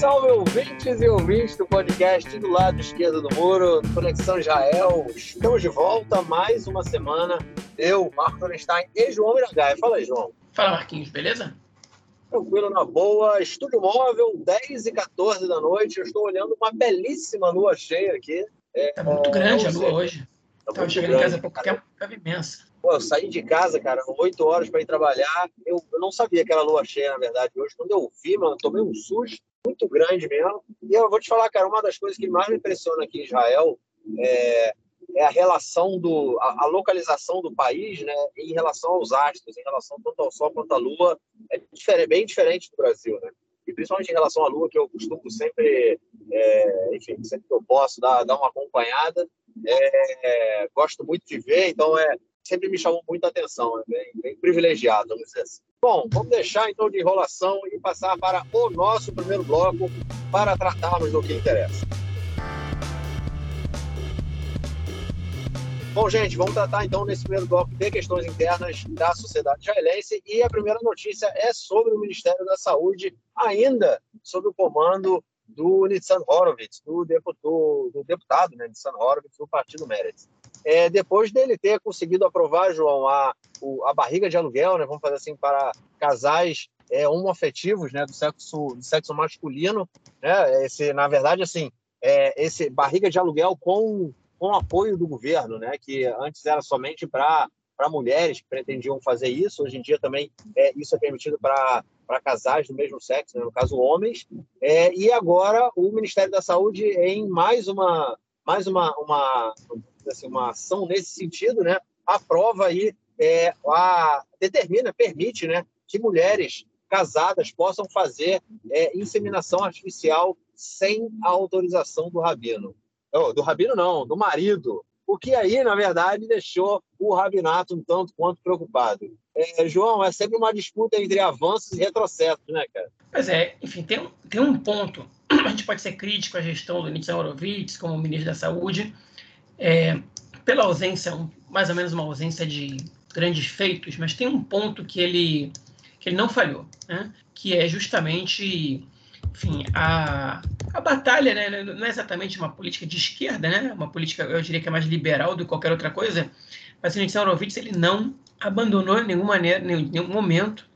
salve ouvintes e ouvintes do podcast do lado esquerdo do muro, Conexão Israel. Estamos de volta mais uma semana. Eu, Marco Einstein e João Miragaia. Fala aí, João. Fala, Marquinhos, beleza? Tranquilo, na boa. Estúdio móvel, 10 e 14 da noite. Eu estou olhando uma belíssima lua cheia aqui. É, tá muito grande a lua hoje. Tá Estava chegando grande, em casa há pouco tempo, estava imensa. Pô, eu saí de casa, cara, 8 horas para ir trabalhar. Eu, eu, não sabia que era lua cheia, na verdade. Hoje, quando eu vi, mano, eu tomei um susto muito grande mesmo. E eu vou te falar, cara, uma das coisas que mais me impressiona aqui em Israel é, é a relação do a, a, localização do país, né, em relação aos astros, em relação tanto ao Sol quanto à Lua, é diferente, bem diferente do Brasil, né? E principalmente em relação à Lua, que eu costumo sempre, é, enfim, sempre que eu posso dar, dar uma acompanhada, é, gosto muito de ver, então é sempre me chamou muita atenção, é bem, bem privilegiado, vamos dizer assim. Bom, vamos deixar então de enrolação e passar para o nosso primeiro bloco para tratarmos do que interessa. Bom, gente, vamos tratar então nesse primeiro bloco de questões internas da sociedade israelense e a primeira notícia é sobre o Ministério da Saúde, ainda sob o comando do Nitzan Horowitz, do, deputado, do deputado né, Nitzan Horowitz, do Partido Meretz é, depois dele ter conseguido aprovar, João, a, o, a barriga de aluguel, né, vamos fazer assim, para casais é, homoafetivos, né, do sexo, do sexo masculino, né, esse, na verdade, assim, é, esse barriga de aluguel com, com apoio do governo, né, que antes era somente para mulheres que pretendiam fazer isso, hoje em dia também é, isso é permitido para para casais do mesmo sexo, né, no caso homens, é, e agora o Ministério da Saúde em mais uma mais uma, uma assim, uma ação nesse sentido, né, aprova aí, é, a, determina, permite né, que mulheres casadas possam fazer é, inseminação artificial sem a autorização do rabino. Oh, do rabino não, do marido. O que aí, na verdade, deixou o rabinato um tanto quanto preocupado. É, João, é sempre uma disputa entre avanços e retrocessos, né, cara? Pois é, enfim, tem, tem um ponto. A gente pode ser crítico à gestão do Nitzan Horowitz como ministro da Saúde, é, pela ausência, mais ou menos uma ausência de grandes feitos, mas tem um ponto que ele, que ele não falhou, né? que é justamente enfim, a, a batalha, né? não é exatamente uma política de esquerda, né? uma política, eu diria que é mais liberal do que qualquer outra coisa, mas o Nixon Horowitz ele não abandonou em nenhuma maneira, nenhum momento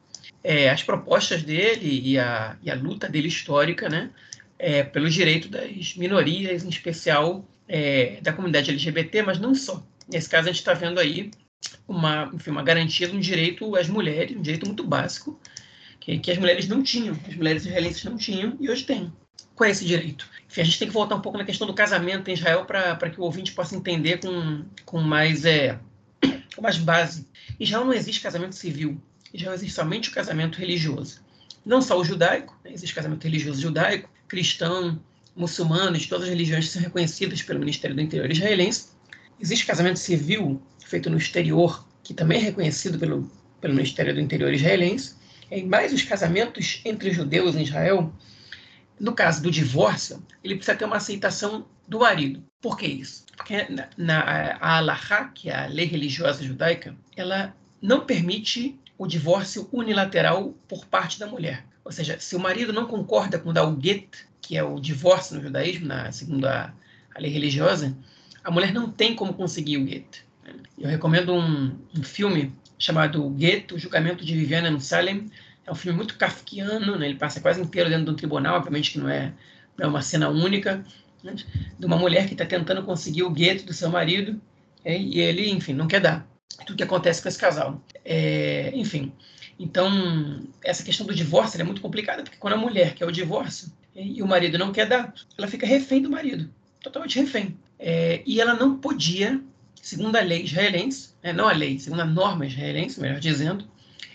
é, as propostas dele e a, e a luta dele histórica né? É, pelo direito das minorias, em especial é, da comunidade LGBT, mas não só. Nesse caso, a gente está vendo aí uma, enfim, uma garantia de um direito às mulheres, um direito muito básico, que, que as mulheres não tinham, as mulheres israelenses não tinham e hoje têm. Qual é esse direito? Enfim, a gente tem que voltar um pouco na questão do casamento em Israel para que o ouvinte possa entender com, com, mais, é, com mais base. Em Israel não existe casamento civil, em Israel existe somente o casamento religioso. Não só o judaico, né? existe casamento religioso judaico, cristão, muçulmanos de todas as religiões são reconhecidas pelo Ministério do Interior israelense. Existe casamento civil feito no exterior, que também é reconhecido pelo, pelo Ministério do Interior israelense. E mais os casamentos entre judeus em Israel, no caso do divórcio, ele precisa ter uma aceitação do marido. Por que isso? Porque na, na a Allahá, que é a lei religiosa judaica, ela não permite o divórcio unilateral por parte da mulher. Ou seja, se o marido não concorda com dar o get, que é o divórcio no judaísmo, na, segundo a, lei religiosa, a mulher não tem como conseguir o get. Eu recomendo um, um filme chamado Get, o julgamento de Viviana Salem. É um filme muito kafkiano, né? ele passa quase inteiro dentro de um tribunal, obviamente que não é, não é uma cena única, né? de uma mulher que está tentando conseguir o get do seu marido é, e ele, enfim, não quer dar. Tudo que acontece com esse casal. É, enfim, então, essa questão do divórcio é muito complicada, porque quando a mulher quer o divórcio, e o marido não quer dar, ela fica refém do marido, totalmente refém. É, e ela não podia, segundo a lei israelense, é, não a lei, segundo a norma israelense, melhor dizendo,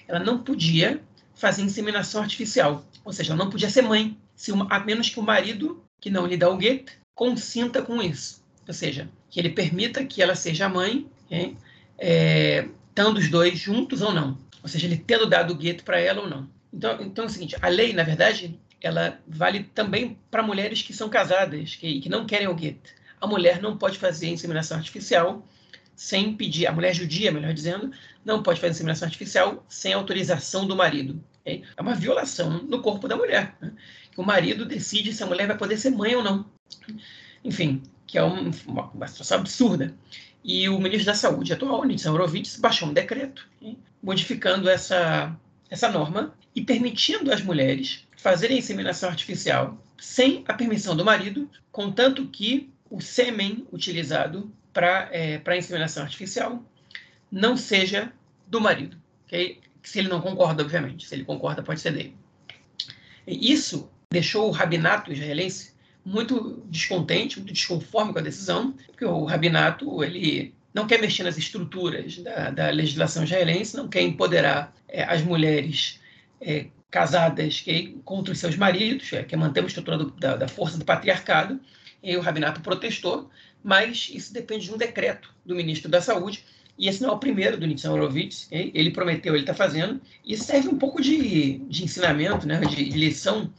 ela não podia fazer inseminação artificial, ou seja, ela não podia ser mãe, se uma, a menos que o marido, que não lhe dá o gueto, consinta com isso, ou seja, que ele permita que ela seja mãe, é, é, estando os dois juntos ou não, ou seja, ele tendo dado o gueto para ela ou não. Então, então é o seguinte, a lei, na verdade, ela vale também para mulheres que são casadas, que, que não querem o gueto. A mulher não pode fazer inseminação artificial sem pedir, a mulher judia, melhor dizendo, não pode fazer inseminação artificial sem autorização do marido. Okay? É uma violação no corpo da mulher. Né? O marido decide se a mulher vai poder ser mãe ou não. Enfim, que é uma, uma situação absurda. E o ministro da Saúde atual, Nitsan Horowitz, baixou um decreto okay? modificando essa, essa norma e permitindo às mulheres fazerem inseminação artificial sem a permissão do marido, contanto que o sêmen utilizado para é, inseminação artificial não seja do marido. Okay? Se ele não concorda, obviamente. Se ele concorda, pode ser dele. E isso deixou o rabinato israelense muito descontente, muito desconforme com a decisão, porque o rabinato ele não quer mexer nas estruturas da, da legislação israelense, não quer empoderar é, as mulheres é, casadas que, contra os seus maridos, é, quer manter uma estrutura do, da, da, força do patriarcado, e o rabinato protestou, mas isso depende de um decreto do ministro da Saúde, e esse não é o primeiro do Nitzan Horowitz, ele prometeu, ele está fazendo, e serve um pouco de, de ensinamento, né, de, lição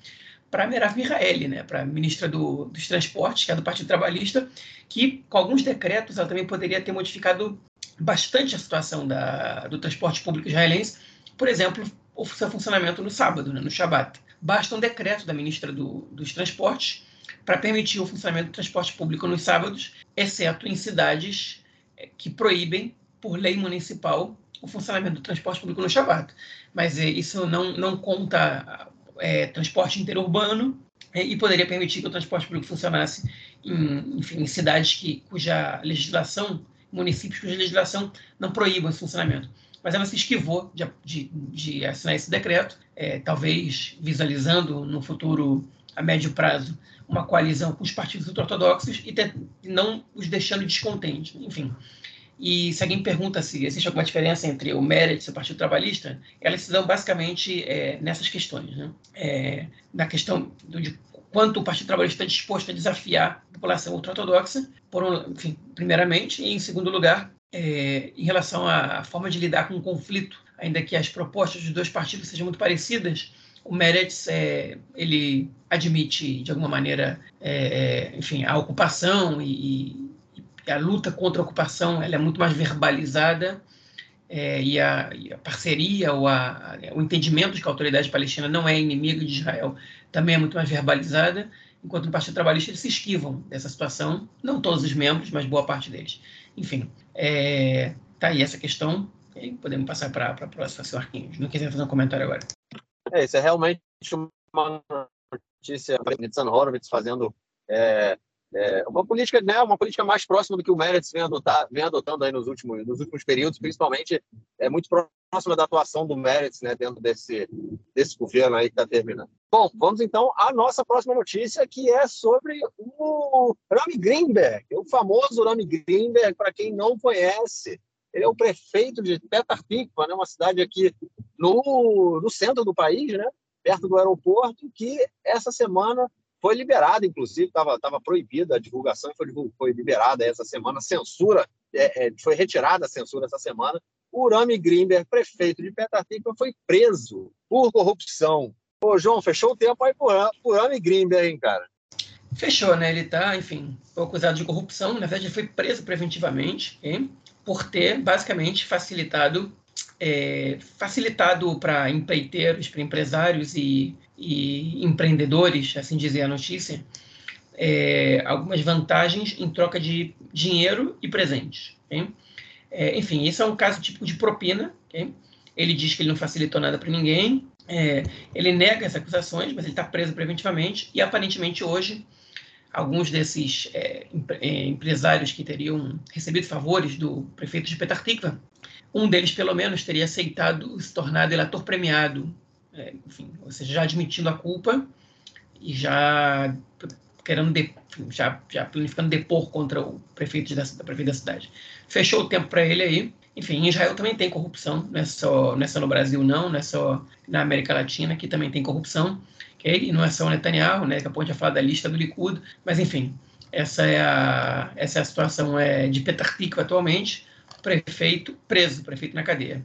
para Merav Mihaeli, né, para a ministra do, dos Transportes, que é do Partido Trabalhista, que com alguns decretos ela também poderia ter modificado bastante a situação da, do transporte público israelense, por exemplo, o seu funcionamento no sábado, né, no Shabat. Basta um decreto da ministra do, dos Transportes para permitir o funcionamento do transporte público nos sábados, exceto em cidades eh, que proíbem, por lei municipal, o funcionamento do transporte público no Shabat. Mas é, isso não, não conta é, transporte interurbano é, e poderia permitir que o transporte público funcionasse em, enfim, em cidades que, cuja legislação, municípios cuja legislação não proíba esse funcionamento. Mas ela se esquivou de, de, de assinar esse decreto, é, talvez visualizando no futuro a médio prazo uma coalizão com os partidos ortodoxos e ter, não os deixando descontentes. Enfim, e se alguém pergunta se existe alguma diferença entre o Meretz e o Partido Trabalhista, elas se dão basicamente é, nessas questões. Né? É, na questão de quanto o Partido Trabalhista está disposto a desafiar a população ultra-ortodoxa, um, primeiramente, e em segundo lugar, é, em relação à forma de lidar com o conflito, ainda que as propostas dos dois partidos sejam muito parecidas, o Meretz é, ele admite de alguma maneira, é, é enfim, a ocupação e, a luta contra a ocupação ela é muito mais verbalizada é, e, a, e, a, parceria ou a, a, o entendimento de que a autoridade palestina não é inimiga de Israel também é muito mais verbalizada, enquanto no Partido Trabalhista eles se esquivam dessa situação, não todos os membros, mas boa parte deles. Enfim, é, tá aí essa questão, e podemos passar para a próxima, seu Arquinhos. Não quiser fazer um comentário agora. É, isso é realmente uma notícia, Nitzan Horowitz fazendo é, é, uma política, né, uma política mais próxima do que o Meretz vem, adotar, vem adotando aí nos últimos, nos últimos períodos, principalmente é muito próxima da atuação do Meretz, né, dentro desse, desse governo aí que está terminando. Bom, vamos então à nossa próxima notícia, que é sobre o Rami Greenberg, o famoso Rami Greenberg, para quem não conhece. Ele é o prefeito de Petar né, uma cidade aqui no, no centro do país, né, perto do aeroporto, que essa semana foi liberada, inclusive, estava tava proibida a divulgação, foi, foi liberada essa semana, censura, é, é, foi retirada a censura essa semana. O Rami Grimberg, prefeito de Petatipa, foi preso por corrupção. Ô, João, fechou o tempo aí por, por Rami Grimberg, hein, cara? Fechou, né? Ele está, enfim, foi acusado de corrupção. Na verdade, ele foi preso preventivamente hein? por ter, basicamente, facilitado é, facilitado para empreiteiros, para empresários e, e, empreendedores, assim dizer a notícia, é, algumas vantagens em troca de dinheiro e presentes. Okay? É, enfim, isso é um caso tipo de propina. Okay? Ele diz que ele não facilitou nada para ninguém. É, ele nega as acusações, mas ele está preso preventivamente e aparentemente hoje alguns desses é, é, empresários que teriam recebido favores do prefeito de Petar Tikva um deles, pelo menos, teria aceitado se tornar delator premiado, é, enfim, ou seja, já admitindo a culpa e já querendo de, já, já planificando depor contra o prefeito da, da prefeito da cidade. Fechou o tempo para ele aí. Enfim, em Israel também tem corrupção, não é, só, não é só no Brasil, não, não é só na América Latina que também tem corrupção. Okay? E não é só o Netanyahu, né, que a gente falar da lista do Likud, mas enfim, essa é a, essa é a situação é, de Petar atualmente prefeito preso, prefeito na cadeia.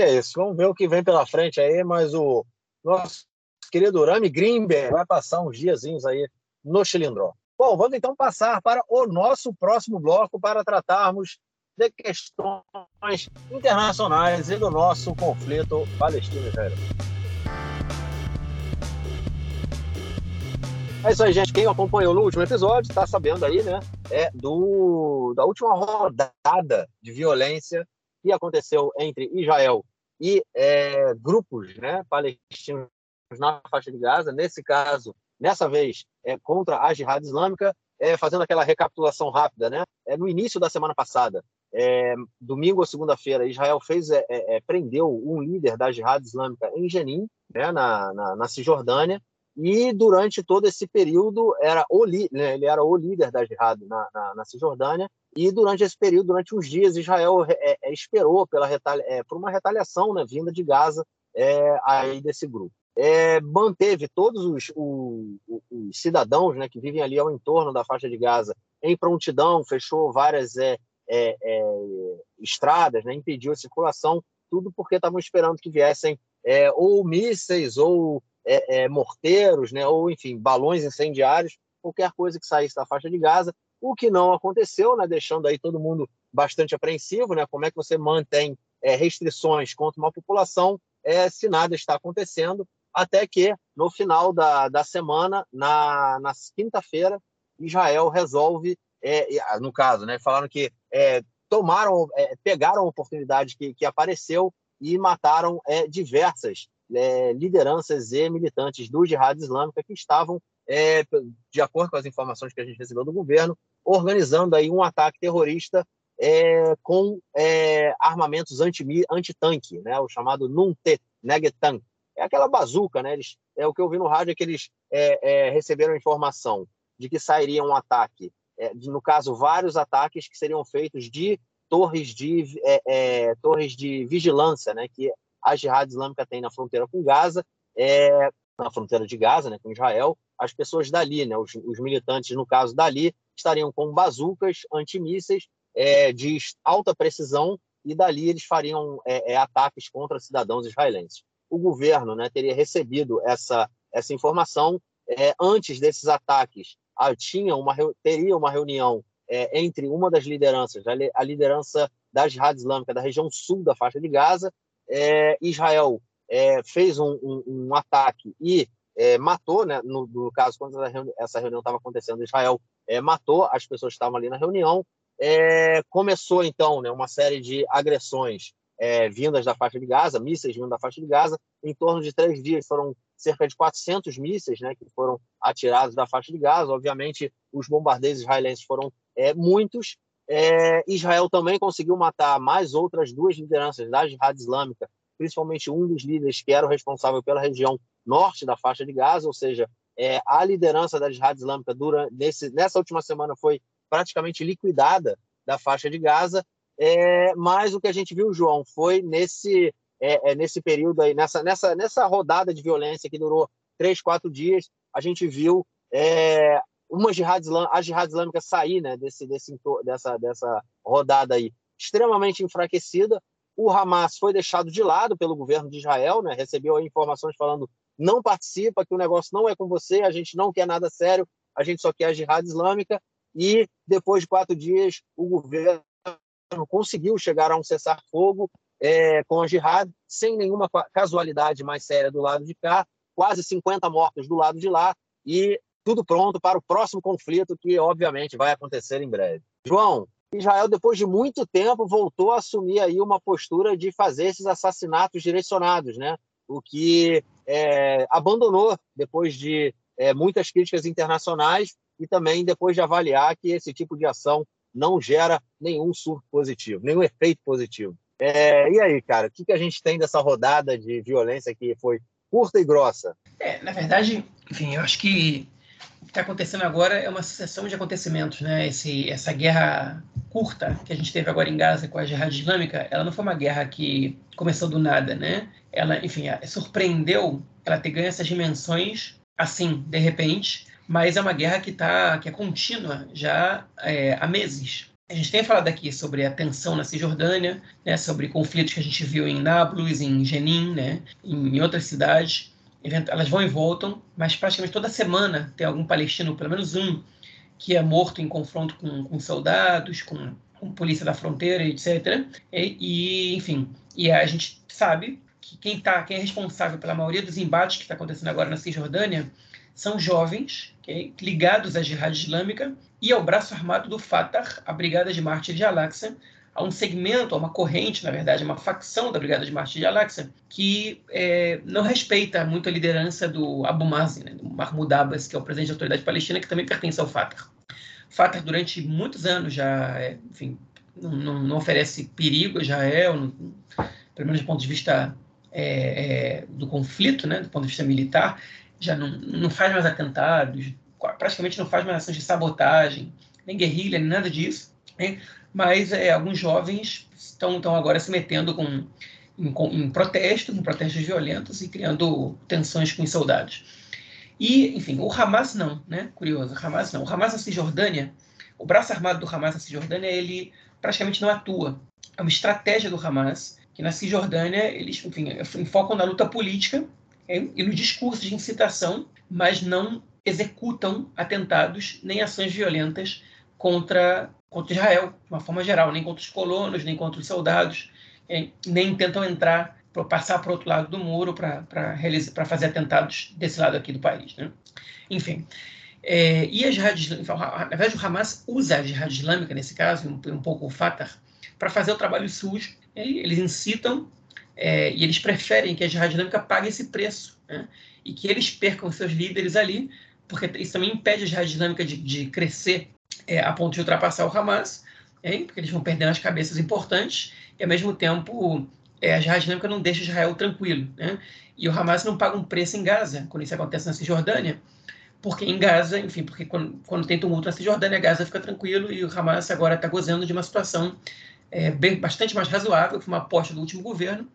É isso, vamos ver o que vem pela frente aí, mas o nosso querido Rami Greenberg vai passar uns diazinhos aí no Chilindró. Bom, vamos então passar para o nosso próximo bloco para tratarmos de questões internacionais e do nosso conflito palestino-israelense. É isso aí, gente. Quem acompanhou no último episódio está sabendo aí, né? É do, da última rodada de violência que aconteceu entre Israel e é, grupos né, palestinos na faixa de Gaza. Nesse caso, nessa vez, é, contra a Jihad Islâmica, é, fazendo aquela recapitulação rápida, né? É, no início da semana passada, é, domingo ou segunda-feira, Israel fez é, é, é, prendeu um líder da Jihad Islâmica em Jenin, né, na, na, na Cisjordânia, e durante todo esse período era o né, ele era o líder da Jihad na, na, na, Cisjordânia e durante esse período durante uns dias Israel é, é, esperou pela é, por uma retaliação né, vinda de Gaza é, aí desse grupo. É, manteve todos os, os, os, cidadãos né, que vivem ali ao entorno da faixa de Gaza em prontidão fechou várias é, estradas né, impediu a circulação tudo porque estavam esperando que viessem ou mísseis ou é, é, morteiros, né, ou enfim, balões incendiários, qualquer coisa que saísse da faixa de Gaza, o que não aconteceu, né, deixando aí todo mundo bastante apreensivo, né, como é que você mantém é, restrições contra uma população é, se nada está acontecendo, até que no final da, da semana, na, na quinta-feira, Israel resolve, é, no caso, né, falaram que é, tomaram, é, pegaram a oportunidade que, que apareceu e mataram é, diversas lideranças e militantes do Jihad Islâmica que estavam, é, de acordo com as informações que a gente recebeu do governo, organizando aí um ataque terrorista é, com é, armamentos anti-tanque, anti né, o chamado Nunte Negetan. É aquela bazuca, né? Eles, é o que eu vi no rádio é que eles é, é, receberam informação de que sairia um ataque, de, no caso vários ataques que seriam feitos de torres de torres de vigilância, né? Que a Jihad Islâmica tem na fronteira com Gaza, é, na fronteira de Gaza, né, com Israel, as pessoas dali, né, os, os militantes, no caso dali, estariam com bazucas antimísseis é, de alta precisão e dali eles fariam é, é, ataques contra cidadãos israelenses. O governo né, teria recebido essa, essa informação é, antes desses ataques. Tinha uma, teria uma reunião é, entre uma das lideranças, a liderança da Jihad Islâmica da região sul da faixa de Gaza, é, Israel é, fez um, um, um, ataque e é, matou, né, no, no, caso, quando essa reunião estava acontecendo, Israel é, matou as pessoas que estavam ali na reunião. É, começou, então, né, uma série de agressões é, vindas da faixa de Gaza, mísseis vindos da faixa de Gaza. Em torno de três dias foram cerca de 400 mísseis né, que foram atirados da faixa de Gaza. Obviamente, os bombardeios israelenses foram muitos, é, Israel também conseguiu matar mais outras duas lideranças da Jihad Islâmica, principalmente um dos líderes que era o responsável pela região norte da faixa de Gaza, ou seja, é, a liderança da Jihad Islâmica nesse, nessa última semana foi praticamente liquidada da faixa de Gaza, é, mas o que a gente viu, João, foi nesse, é, é nesse período aí, nessa, nessa, nessa rodada de violência que durou três, quatro dias, a gente viu é, uma jihad islâmica, a jihad islâmica sair né, desse, desse, dessa, dessa rodada aí extremamente enfraquecida. O Hamas foi deixado de lado pelo governo de Israel, né, recebeu informações falando não participa, que o negócio não é com você, a gente não quer nada sério, a gente só quer a jihad islâmica. E depois de quatro dias, o governo conseguiu chegar a um cessar-fogo é, com a jihad, sem nenhuma casualidade mais séria do lado de cá, quase 50 mortos do lado de lá, e tudo pronto para o próximo conflito que, obviamente, vai acontecer em breve. João, Israel, depois de muito tempo, voltou a assumir aí uma postura de fazer esses assassinatos direcionados, né? O que é, abandonou depois de é, muitas críticas internacionais e também depois de avaliar que esse tipo de ação não gera nenhum surto positivo, nenhum efeito positivo. É, e aí, cara, o que, que a gente tem dessa rodada de violência que foi curta e grossa? É, na verdade, enfim, eu acho que o que está acontecendo agora é uma sucessão de acontecimentos, né? Esse, essa guerra curta que a gente teve agora em Gaza com a Jihad Islâmica, ela não foi uma guerra que começou do nada, né? Ela, enfim, surpreendeu ela ter ganho essas dimensões assim, de repente, mas é uma guerra que tá, que é contínua já é, há meses. A gente tem falado aqui sobre a tensão na Cisjordânia, né, sobre conflitos que a gente viu em Nablus, em Jenin, né, em outras cidades elas vão e voltam, mas praticamente toda semana tem algum palestino, pelo menos um, que é morto em confronto com, com soldados, com com polícia da fronteira, etc. E, e enfim, e a gente sabe que quem, tá, quem é responsável pela maioria dos embates que está acontecendo agora na Cisjordânia são jovens okay, ligados à Jihad Islâmica e ao braço armado do Fatah, a Brigada de Mártires de Al-Aqsa, a um segmento, a uma corrente, na verdade, uma facção da Brigada de Mártires de Al-Aqsa, que é, não respeita muito a liderança do Abu Mazen, né, do Mahmoud Abbas, que é o presidente da autoridade palestina, que também pertence ao Fatah. Fatah, durante muitos anos, já, é, enfim, não, não, não, oferece perigo a Israel, não, pelo menos do ponto de vista é, é, do conflito, né, do ponto de vista militar, já não, não faz mais atentados, praticamente não faz mais ações de sabotagem, nem guerrilha, nem nada disso. Né? Mas é, alguns jovens estão, estão agora se metendo com, em, em protestos, em protestos violentos e criando tensões com os soldados. E, enfim, o Hamas não, né? Curioso, o Hamas não. O Hamas na Cisjordânia, o braço armado do Hamas na Cisjordânia, ele praticamente não atua. É uma estratégia do Hamas, que na Cisjordânia eles, enfim, focam na luta política e no discurso de incitação, mas não executam atentados nem ações violentas contra contra Israel, de uma forma geral, nem contra os colonos, nem contra os soldados, nem tentam entrar, passar para o outro lado do muro para fazer atentados desse lado aqui do país. Né? Enfim, é, e a Jihad Islâmica, na verdade o Hamas usa a Jihad Islâmica, nesse caso, um, um pouco o Fatah, para fazer o trabalho sujo. Eles incitam é, e eles preferem que a Jihad Islâmica pague esse preço né? e que eles percam seus líderes ali, porque isso também impede a Jihad Islâmica de, de crescer é, a ponto de ultrapassar o Hamas, hein? porque eles vão perdendo as cabeças importantes, e ao mesmo tempo é, a Jihad Islâmica não deixa Israel tranquilo. Né? E o Hamas não paga um preço em Gaza, quando isso acontece na Cisjordânia, porque em Gaza, enfim, porque quando, quando tem tumulto na Cisjordânia, Gaza fica tranquilo e o Hamas agora está gozando de uma situação é, bem, bastante mais razoável, que foi uma aposta do último governo,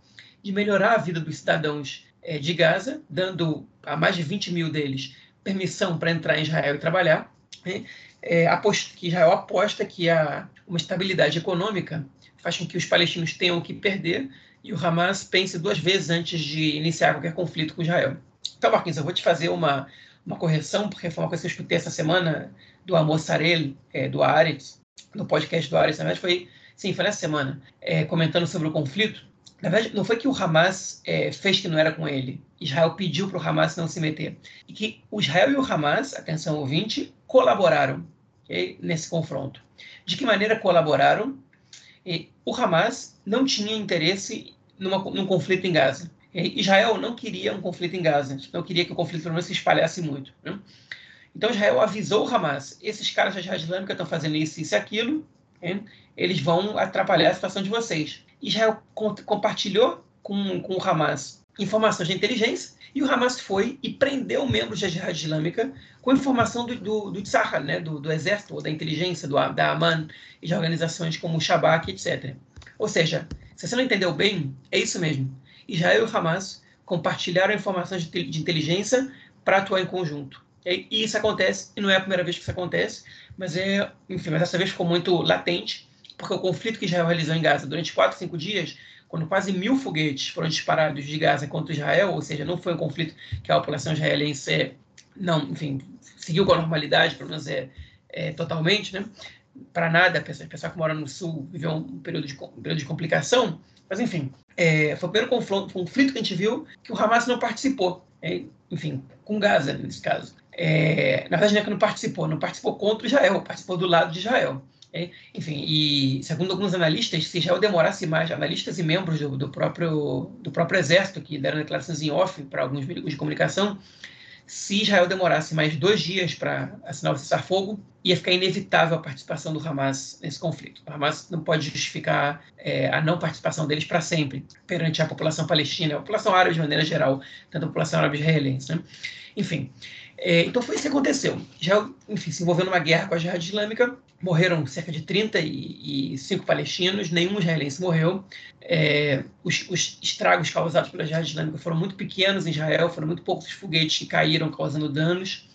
de melhorar a vida dos cidadãos é, de Gaza, dando a mais de 20 mil deles permissão para entrar em Israel e trabalhar, né? É, aposta, que Israel aposta que a, uma estabilidade econômica faz com que os palestinos tenham que perder e o Hamas pense duas vezes antes de iniciar qualquer conflito com Israel. Então, Marquinhos, eu vou te fazer uma, uma correção, porque foi uma coisa que eu escutei essa semana do Amor Sarel, é, do Ares, no podcast do Ares, na verdade foi, sim, foi nessa semana, é, comentando sobre o conflito. Na verdade, não foi que o Hamas é, fez que não era com ele. Israel pediu para o Hamas não se meter. E que o Israel e o Hamas, atenção ouvinte, colaboraram okay, nesse confronto. De que maneira colaboraram? E o Hamas não tinha interesse numa, num conflito em Gaza. E Israel não queria um conflito em Gaza, não queria que o conflito se espalhasse muito. Né? Então Israel avisou o Hamas: esses caras da Jihad Islâmica estão fazendo isso, isso e aquilo, hein? eles vão atrapalhar a situação de vocês. Israel compartilhou com, com o Hamas informações de inteligência e o Hamas foi e prendeu membros da Jihad Islâmica com informação do, do, do Tzahar, né, do, do exército, ou da inteligência, do, da Aman e de organizações como o Shabak, etc. Ou seja, se você não entendeu bem, é isso mesmo. Israel e o Hamas compartilharam informações de, de inteligência para atuar em conjunto. E, e isso acontece, e não é a primeira vez que isso acontece, mas é, enfim, mas dessa vez ficou muito latente, porque o conflito que Israel realizou em Gaza durante quatro, cinco dias quando quase mil foguetes foram disparados de Gaza contra Israel, ou seja, não foi um conflito que a população israelense não, enfim, seguiu com a normalidade, pelo menos é, é totalmente, né? Para nada, a pessoa, que mora no sul viveu um período de, um período de complicação, mas enfim, é, foi o primeiro conflito, conflito que a gente viu que o Hamas não participou, é, enfim, com Gaza nesse caso. É, na verdade, não é que não participou, não participou contra Israel, participou do lado de Israel. É, enfim, e segundo alguns analistas, se Israel demorasse mais, analistas e membros do, do, próprio, do próprio exército, que deram declarações em off para alguns veículos de comunicação, se Israel demorasse mais dois dias para assinar o cessar-fogo, ia ficar inevitável a participação do Hamas nesse conflito. O Hamas não pode justificar é, a não participação deles para sempre perante a população palestina, a população árabe de maneira geral, tanto a população árabe israelense. Né? Enfim, é, então foi isso que aconteceu. Já, enfim, se envolveu numa guerra com a Jihad Islâmica, morreram cerca de 35 palestinos, nenhum israelense morreu. É, os, os, estragos causados pela Jihad Islâmica foram muito pequenos em Israel, foram muito poucos os foguetes que caíram causando danos.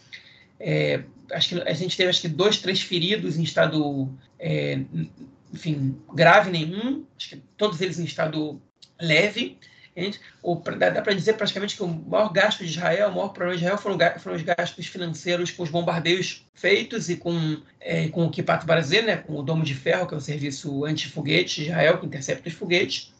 É, acho que a gente teve acho que dois, três feridos em estado, é, enfim, grave nenhum, acho que todos eles em estado leve. Dá para dizer praticamente que o maior gasto de Israel, o maior problema de Israel foram, os gastos financeiros com os bombardeios feitos e com, é, com o Kipat Brasil, né, com o Domo de Ferro, que é o serviço anti-foguete de Israel, que intercepta os foguetes.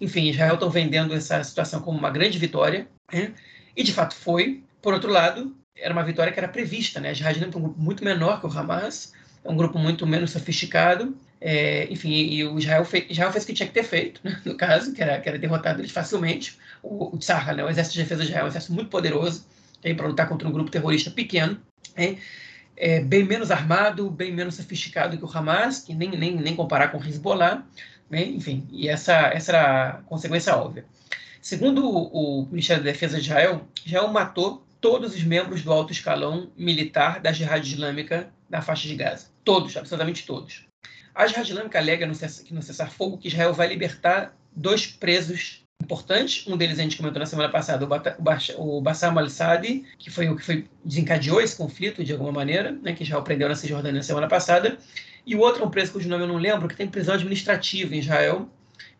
Enfim, Israel estão vendendo essa situação como uma grande vitória, né? e de fato foi. Por outro lado, era uma vitória que era prevista, né? Israel é um grupo muito menor que o Hamas, é um grupo muito menos sofisticado, é, enfim, e o Israel fez, Israel fez o que tinha que ter feito, né? no caso, que era, que era derrotado eles facilmente. O, o né? o Exército de Defesa de Israel, é um exército muito poderoso para lutar contra um grupo terrorista pequeno, é, bem menos armado, bem menos sofisticado que o Hamas, que nem, nem, nem comparar com o Hezbollah, né? enfim, e essa, essa era a consequência óbvia. Segundo o, o Ministério da Defesa de Israel, Israel matou todos os membros do alto escalão militar da Jihad Islâmica na faixa de Gaza. Todos, absolutamente todos. A Islâmica alega no, no cessar-fogo que Israel vai libertar dois presos importantes. Um deles a gente comentou na semana passada, o, Bassam al-Sadi, que foi o que foi, desencadeou esse conflito de alguma maneira, né, que Israel prendeu na Cisjordânia na semana passada. E o outro é um preso cujo nome eu não lembro, que tem prisão administrativa em Israel.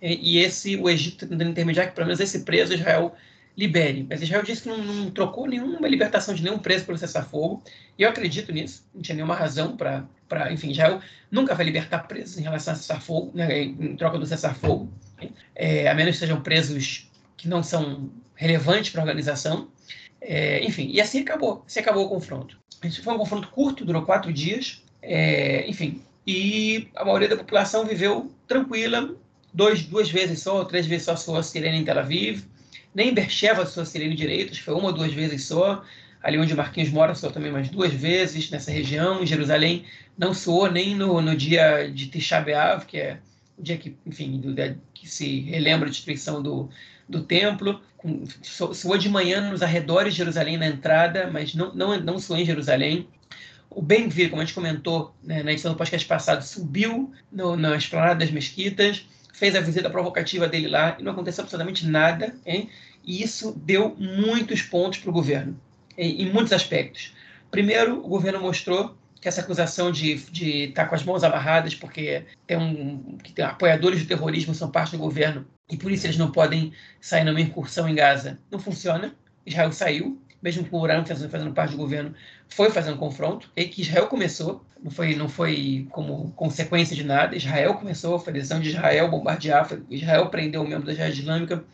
E, e esse, o Egito tentando intermediar que pelo menos esse preso Israel libere. Mas Israel disse que não, não trocou nenhuma libertação de nenhum preso pelo cessar-fogo. E eu acredito nisso. Não tinha nenhuma razão para. Enfim, Israel nunca vai libertar presos em relação a cessar-fogo, né, em troca do cessar-fogo, é, a menos que sejam presos que não são relevantes para a organização. É, enfim, e assim acabou. Assim acabou o confronto. Isso foi um confronto curto, durou quatro dias. É, enfim, e a maioria da população viveu tranquila, dois, duas vezes só, três vezes só soou a sirene em Tel Aviv, nem em Bercheva soou a sirene direito, foi uma ou duas vezes só, ali onde o Marquinhos mora soou também mais duas vezes, nessa região, em Jerusalém, não soou nem no, no dia de Tisha que é o dia que, enfim, do, que se relembra a destruição do, do templo, soou de manhã nos arredores de Jerusalém na entrada, mas não, não, não soou em Jerusalém, o Ben-Vir, como a gente comentou né, na edição do podcast passado, subiu no, na esplanada das mesquitas, fez a visita provocativa dele lá e não aconteceu absolutamente nada, hein? e isso deu muitos pontos para o governo, em, em, muitos aspectos. Primeiro, o governo mostrou que essa acusação de estar tá com as mãos amarradas porque tem um, que tem apoiadores do terrorismo são parte do governo e por isso eles não podem sair numa incursão em Gaza não funciona. Israel saiu, mesmo com o Irã fazendo, fazendo parte do governo, foi fazendo confronto, e que Israel começou, não foi, não foi como consequência de nada, Israel começou, a decisão de Israel bombardear, Israel prendeu o membro da Jihad Islâmica,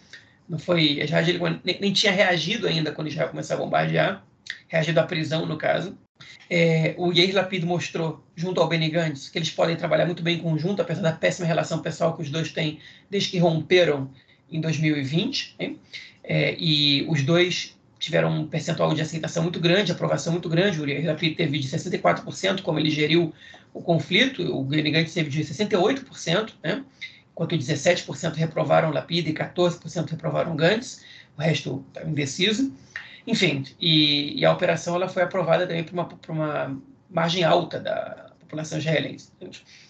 não foi, Israel nem, nem, tinha reagido ainda quando Israel começou a bombardear, reagido à prisão, no caso. É, o Yair Lapid mostrou, junto ao Benny Gantz, que eles podem trabalhar muito bem em conjunto, apesar da péssima relação pessoal que os dois têm desde que romperam em 2020. É, e os dois tiveram um percentual de aceitação muito grande, aprovação muito grande. O Lapid teve de 64%, como ele geriu o conflito, o Benny Gantz teve de 68%, né? Enquanto 17% reprovaram Lapid e 14% reprovaram Gantz, o resto está indeciso. Enfim, e, e, a operação ela foi aprovada também por uma, por uma margem alta da população israelense.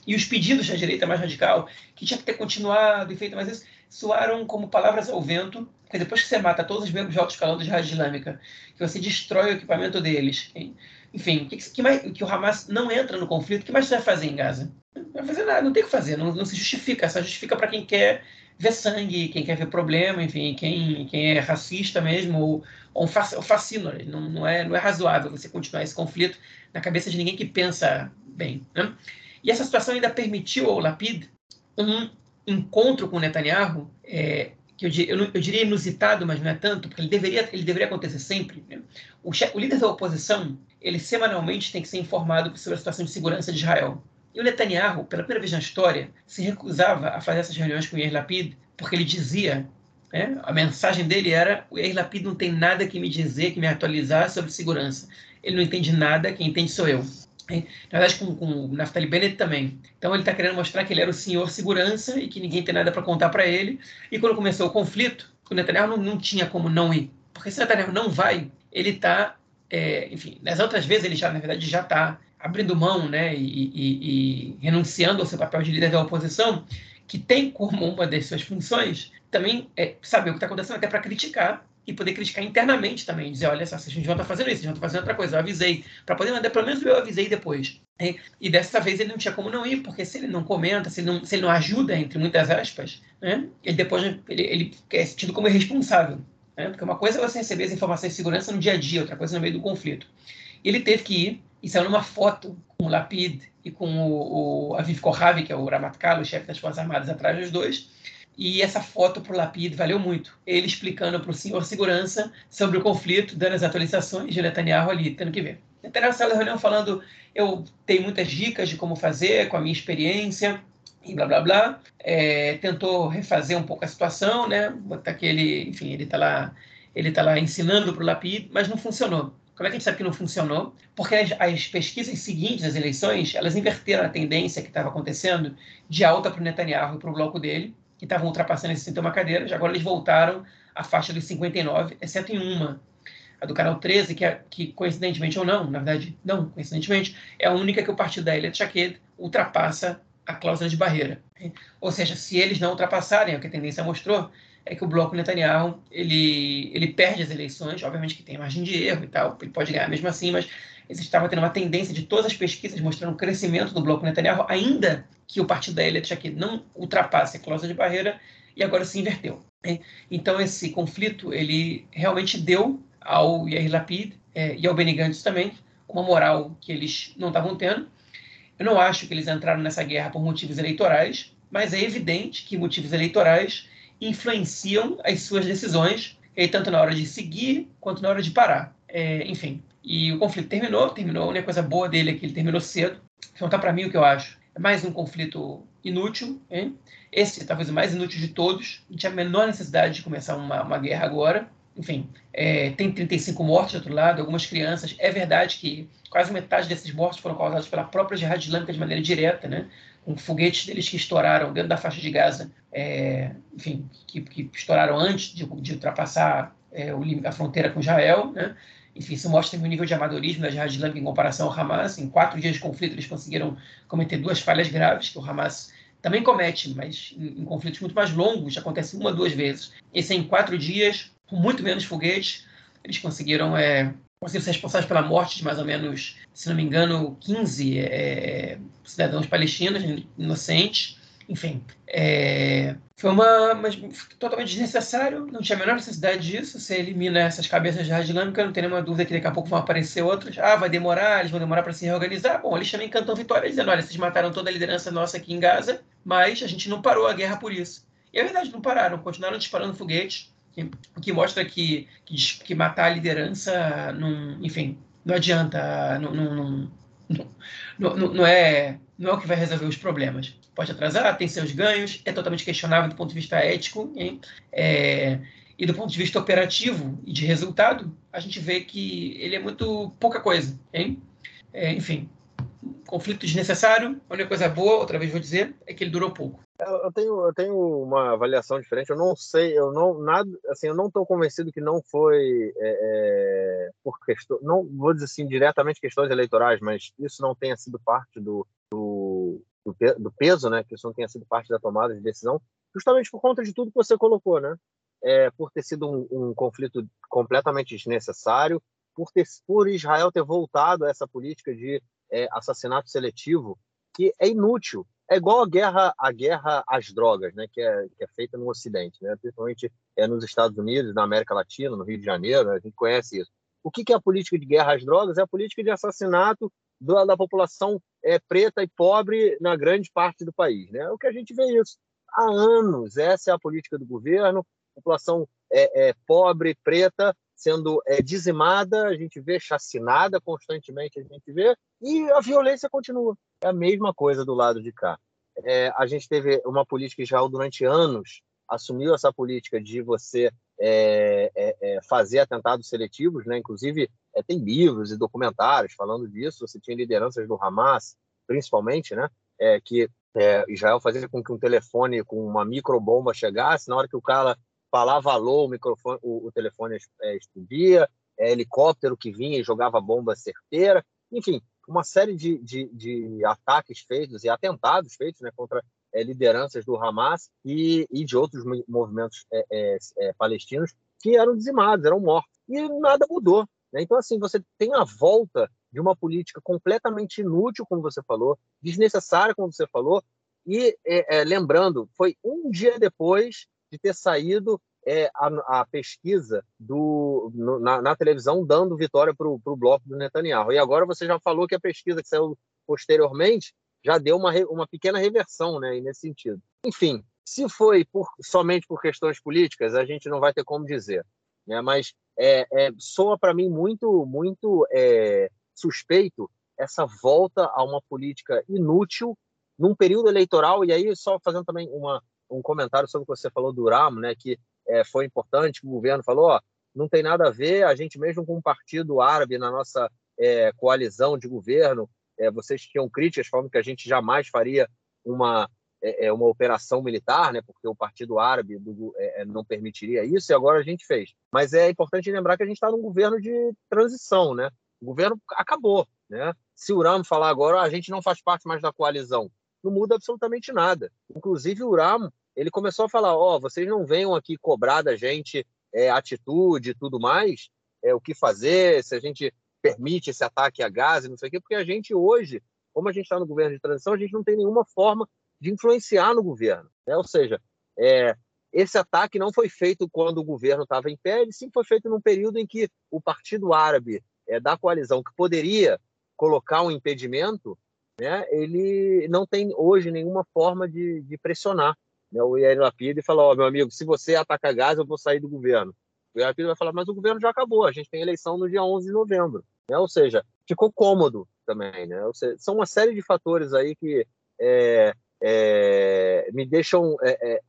E os pedidos da direita mais radical, que tinha que ter continuado e feito mais isso, soaram como palavras ao vento, porque depois que você mata todos os membros de alto escalão da jihad islâmica, que você destrói o equipamento deles, enfim, que, que, mais, que o Hamas não entra no conflito, o que mais você vai fazer em Gaza? Não vai fazer nada, não tem o que fazer, não, não se justifica, só justifica para quem quer ver sangue, quem quer ver problema, enfim, quem, quem é racista mesmo, ou, ou um fascino. Não, não, é, não é razoável você continuar esse conflito na cabeça de ninguém que pensa bem. Né? E essa situação ainda permitiu ao Lapid um encontro com Netanyahu, é, que eu, eu, eu, diria inusitado, mas não é tanto, porque ele deveria, ele deveria acontecer sempre. Né? O, o líder da oposição, ele semanalmente tem que ser informado sobre a situação de segurança de Israel. E o Netanyahu, pela primeira vez na história, se recusava a fazer essas reuniões com o Yair Lapid, porque ele dizia, né, a mensagem dele era, o Yair Lapid não tem nada que me dizer, que me atualizar sobre segurança. Ele não entende nada, quem entende sou eu. Na verdade, com, com o Naftali Bennett também. Então, ele está querendo mostrar que ele era o senhor segurança e que ninguém tem nada para contar para ele. E quando começou o conflito, o Netanyahu não, não tinha como não ir. Porque se o Netanyahu não vai, ele está, é, enfim, nas outras vezes ele já, na verdade, já está abrindo mão né, e, e, e, renunciando ao seu papel de líder da oposição, que tem como uma das suas funções também é saber o que está acontecendo até para criticar e poder criticar internamente também, dizer, olha vocês não estão fazendo isso, vocês não estão fazendo outra coisa, eu avisei, para poder mandar, pelo menos eu avisei depois. E dessa vez ele não tinha como não ir, porque se ele não comenta, se ele não, se ele não ajuda, entre muitas aspas, né, ele depois ele, ele é tido como irresponsável. Né, porque uma coisa é você receber as informações de segurança no dia a dia, outra coisa é no meio do conflito. Ele teve que ir, e saiu numa foto com o Lapid e com o, o Aviv Kohavi, que é o Ramatkal, o chefe das Forças Armadas, atrás dos dois. E essa foto para o Lapid valeu muito. Ele explicando para o senhor segurança sobre o conflito, dando as atualizações de Netanyahu ali, tendo que ver. Netanyahu saiu da reunião falando eu tenho muitas dicas de como fazer com a minha experiência e blá blá blá. É, tentou refazer um pouco a situação, né? Botar que ele, enfim, ele está lá, ele tá lá ensinando para o Lapid, mas não funcionou. Como é que a gente sabe que não funcionou? Porque as, as pesquisas seguintes às eleições, elas inverteram a tendência que estava acontecendo de alta para o Netanyahu e para o bloco dele, que estavam ultrapassando esses 61 cadeiras. Agora eles voltaram à faixa dos 59, exceto em uma a do canal 13, que, é, que coincidentemente ou não, na verdade, não coincidentemente, é a única que o partido da Elia Tchaked ultrapassa a cláusula de barreira. Ou seja, se eles não ultrapassarem, o que a tendência mostrou, é que o bloco Netanyahu ele, ele perde as eleições, obviamente que tem margem de erro e tal, ele pode ganhar mesmo assim, mas estava tendo uma tendência de todas as pesquisas mostrando o crescimento do bloco Netanyahu, ainda que o partido da Tchaked não ultrapasse a cláusula de barreira, e agora se inverteu. Então esse conflito ele realmente deu ao Yair Lapid é, e ao Benny Gantz também, uma moral que eles não estavam tendo. Eu não acho que eles entraram nessa guerra por motivos eleitorais, mas é evidente que motivos eleitorais influenciam as suas decisões, tanto na hora de seguir quanto na hora de parar. É, enfim, e o conflito terminou, terminou, a única coisa boa dele é que ele terminou cedo. Então tá para mim o que eu acho. É mais um conflito inútil, hein? Esse talvez o mais inútil de todos. Não tinha a menor necessidade de começar uma, uma guerra agora enfim, é, tem 35 mortes do outro lado, algumas crianças. É verdade que quase metade desses mortos foram causados pela própria Jihad Islâmica de maneira direta, né? com foguetes deles que estouraram dentro da faixa de Gaza, é, enfim, que, que, estouraram antes de, de ultrapassar é, o, a fronteira com Israel. Né? Enfim, isso mostra o nível de amadorismo da Jihad Islâmica em comparação ao Hamas. Em quatro dias de conflito, eles conseguiram cometer duas falhas graves que o Hamas também comete, mas em, em conflitos muito mais longos, acontece uma, duas vezes. Esse é em quatro dias, com muito menos foguetes, eles conseguiram, é, conseguiram ser responsáveis pela morte de mais ou menos, se não me engano, 15 é, cidadãos palestinos inocentes. Enfim, é, foi uma, mas totalmente desnecessário, não tinha a menor necessidade disso. Você elimina essas cabeças de dinâmica, não tem nenhuma dúvida que daqui a pouco vão aparecer outros. Ah, vai demorar, eles vão demorar para se reorganizar. Bom, eles também cantam vitória, dizendo: olha, vocês mataram toda a liderança nossa aqui em Gaza, mas a gente não parou a guerra por isso. E é verdade, não pararam, continuaram disparando foguetes o que mostra que, que, que, matar a liderança, não, enfim, não adianta, não, não, não, não, é, não é o que vai resolver os problemas. Pode atrasar, tem seus ganhos, é totalmente questionável do ponto de vista ético? É, e do ponto de vista operativo e de resultado, a gente vê que ele é muito pouca coisa, hein? É, enfim, conflito desnecessário. A única coisa boa, outra vez vou dizer, é que ele durou pouco. Eu tenho, eu tenho uma avaliação diferente. Eu não sei, eu não nada, assim, eu não estou convencido que não foi é, é, por questão, não vou dizer assim diretamente questões eleitorais, mas isso não tenha sido parte do, do, do, do peso, né? Que isso não tenha sido parte da tomada de decisão, justamente por conta de tudo que você colocou, né? É, por ter sido um, um conflito completamente desnecessário, por ter, por Israel ter voltado a essa política de é, assassinato seletivo que é inútil. É igual a guerra, a guerra às drogas, né, que é, que é feita no Ocidente, né, principalmente é nos Estados Unidos, na América Latina, no Rio de Janeiro, a gente conhece isso. O que, que é a política de guerra às drogas? É a política de assassinato da, da população é, preta e pobre na grande parte do país. Né? É o que a gente vê isso há anos. Essa é a política do governo. População é, é pobre, preta, sendo é, dizimada, a gente vê chacinada constantemente, a gente vê, e a violência continua. É a mesma coisa do lado de cá. É, a gente teve uma política Israel durante anos, assumiu essa política de você é, é, é fazer atentados seletivos, né? inclusive é, tem livros e documentários falando disso, você tinha lideranças do Hamas, principalmente, né? É, que Israel fazia com que um telefone com uma microbomba chegasse, na hora que o cara falava alô, o microfone, o, o telefone é, explodia, é, helicóptero que vinha e jogava bomba certeira, enfim, uma série de, de, de ataques feitos e atentados feitos né, contra é, lideranças do Hamas e, e de outros movimentos é, é, é, palestinos que eram dizimados, eram mortos. E nada mudou. Né? Então, assim, você tem a volta de uma política completamente inútil, como você falou, desnecessária, como você falou, e é, é, lembrando, foi um dia depois de ter saído é, a, a, pesquisa do, no, na, na, televisão dando vitória para o bloco do Netanyahu. E agora você já falou que a pesquisa que saiu posteriormente já deu uma, uma pequena reversão né, nesse sentido. Enfim, se foi por, somente por questões políticas, a gente não vai ter como dizer. Né? Mas é, é, soa para mim muito, muito é, suspeito essa volta a uma política inútil num período eleitoral. E aí, só fazendo também uma, um comentário sobre o que você falou do Ramo, né, que é, foi importante, o governo falou: ó, não tem nada a ver, a gente, mesmo com um partido árabe na nossa é, coalizão de governo, é, vocês tinham críticas falando que a gente jamais faria uma é, é, uma operação militar, né, porque o Partido Árabe do, é, é, não permitiria isso, e agora a gente fez. Mas é importante lembrar que a gente está num governo de transição, né? O governo acabou, né? Se o Ramo falar agora, a gente não faz parte mais da coalizão, não muda absolutamente nada. Inclusive o Ramo, ele começou a falar, ó, oh, vocês não venham aqui cobrar da gente é, atitude e tudo mais, é, o que fazer, se a gente permite esse ataque a gás, não sei o quê, porque a gente hoje, como a gente está no governo de transição, a gente não tem nenhuma forma de influenciar no governo. Né? Ou seja, é, esse ataque não foi feito quando o governo estava em pé, ele sim foi feito num período em que o Partido Árabe é, da coalizão, que poderia colocar um impedimento, né, ele não tem hoje nenhuma forma de, de pressionar né, o Yair Lapid e falar, ó, oh, meu amigo, se você atacar gás, eu vou sair do governo. O Yair Lapid vai falar, mas o governo já acabou, a gente tem eleição no dia 11 de novembro. Né? Ou seja, ficou cômodo também. Né? Seja, são uma série de fatores aí que é, é, me deixam, é, é,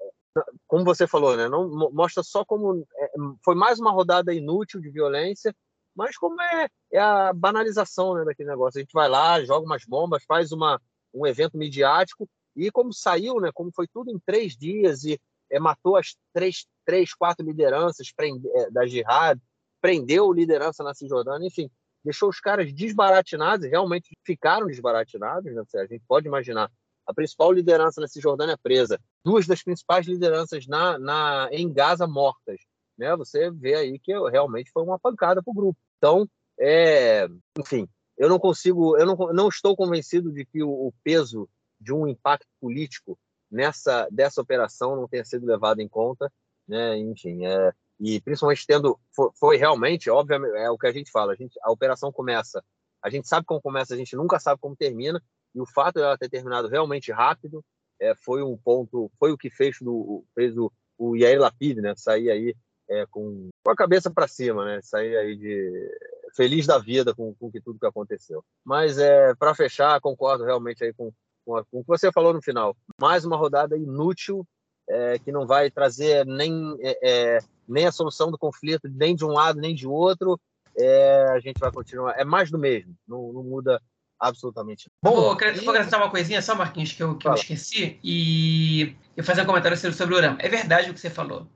como você falou, né? Não mostra só como é, foi mais uma rodada inútil de violência, mas como é, é a banalização né, daquele negócio. A gente vai lá, joga umas bombas, faz uma, um evento midiático e como saiu, né? Como foi tudo em três dias e é, matou as três, três, quatro lideranças prende, da jihad, prendeu liderança na Cisjordânia, enfim, deixou os caras desbaratinados, realmente ficaram desbaratinados, né? A gente pode imaginar a principal liderança na Cisjordânia presa, duas das principais lideranças na, na, em Gaza mortas. Né? Você vê aí que realmente foi uma pancada para o grupo. Então, é, enfim, eu não consigo, eu não, não estou convencido de que o, o peso de um impacto político nessa dessa operação não tenha sido levado em conta, né? Enfim, é, e principalmente tendo foi, foi, realmente, obviamente, é o que a gente fala, a gente a operação começa, a gente sabe como começa, a gente nunca sabe como termina, e o fato de ela ter terminado realmente rápido é, foi um ponto, foi o que fez, do, fez o, o Yair Lapid, né, sair aí é, com, com a cabeça para cima, né, sair aí de feliz da vida com, com que tudo que aconteceu. Mas é para fechar, concordo realmente aí com, com, a, com, o que você falou no final. Mais uma rodada inútil é, que não vai trazer nem é, é, nem a solução do conflito nem de um lado nem de outro. É, a gente vai continuar. É mais do mesmo. Não, não muda absolutamente. Bom, vou, vou acrescentar uma coisinha só, Marquinhos, que eu, que eu esqueci, e eu fazer um comentário sobre o Urama. É verdade o que você falou,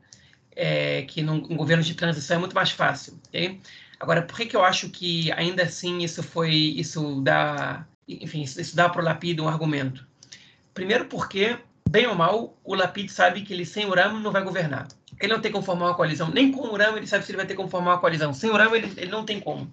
é, que num, governo de transição é muito mais fácil. Okay? Agora, por que, que eu acho que ainda assim isso foi, isso dá, enfim, isso, isso dá para o Lapid um argumento? Primeiro porque, bem ou mal, o Lapid sabe que ele sem o Urama não vai governar. Ele não tem como formar uma coalizão. Nem com o Urama ele sabe se ele vai ter como formar uma coalizão. Sem o Urama ele, ele não tem como.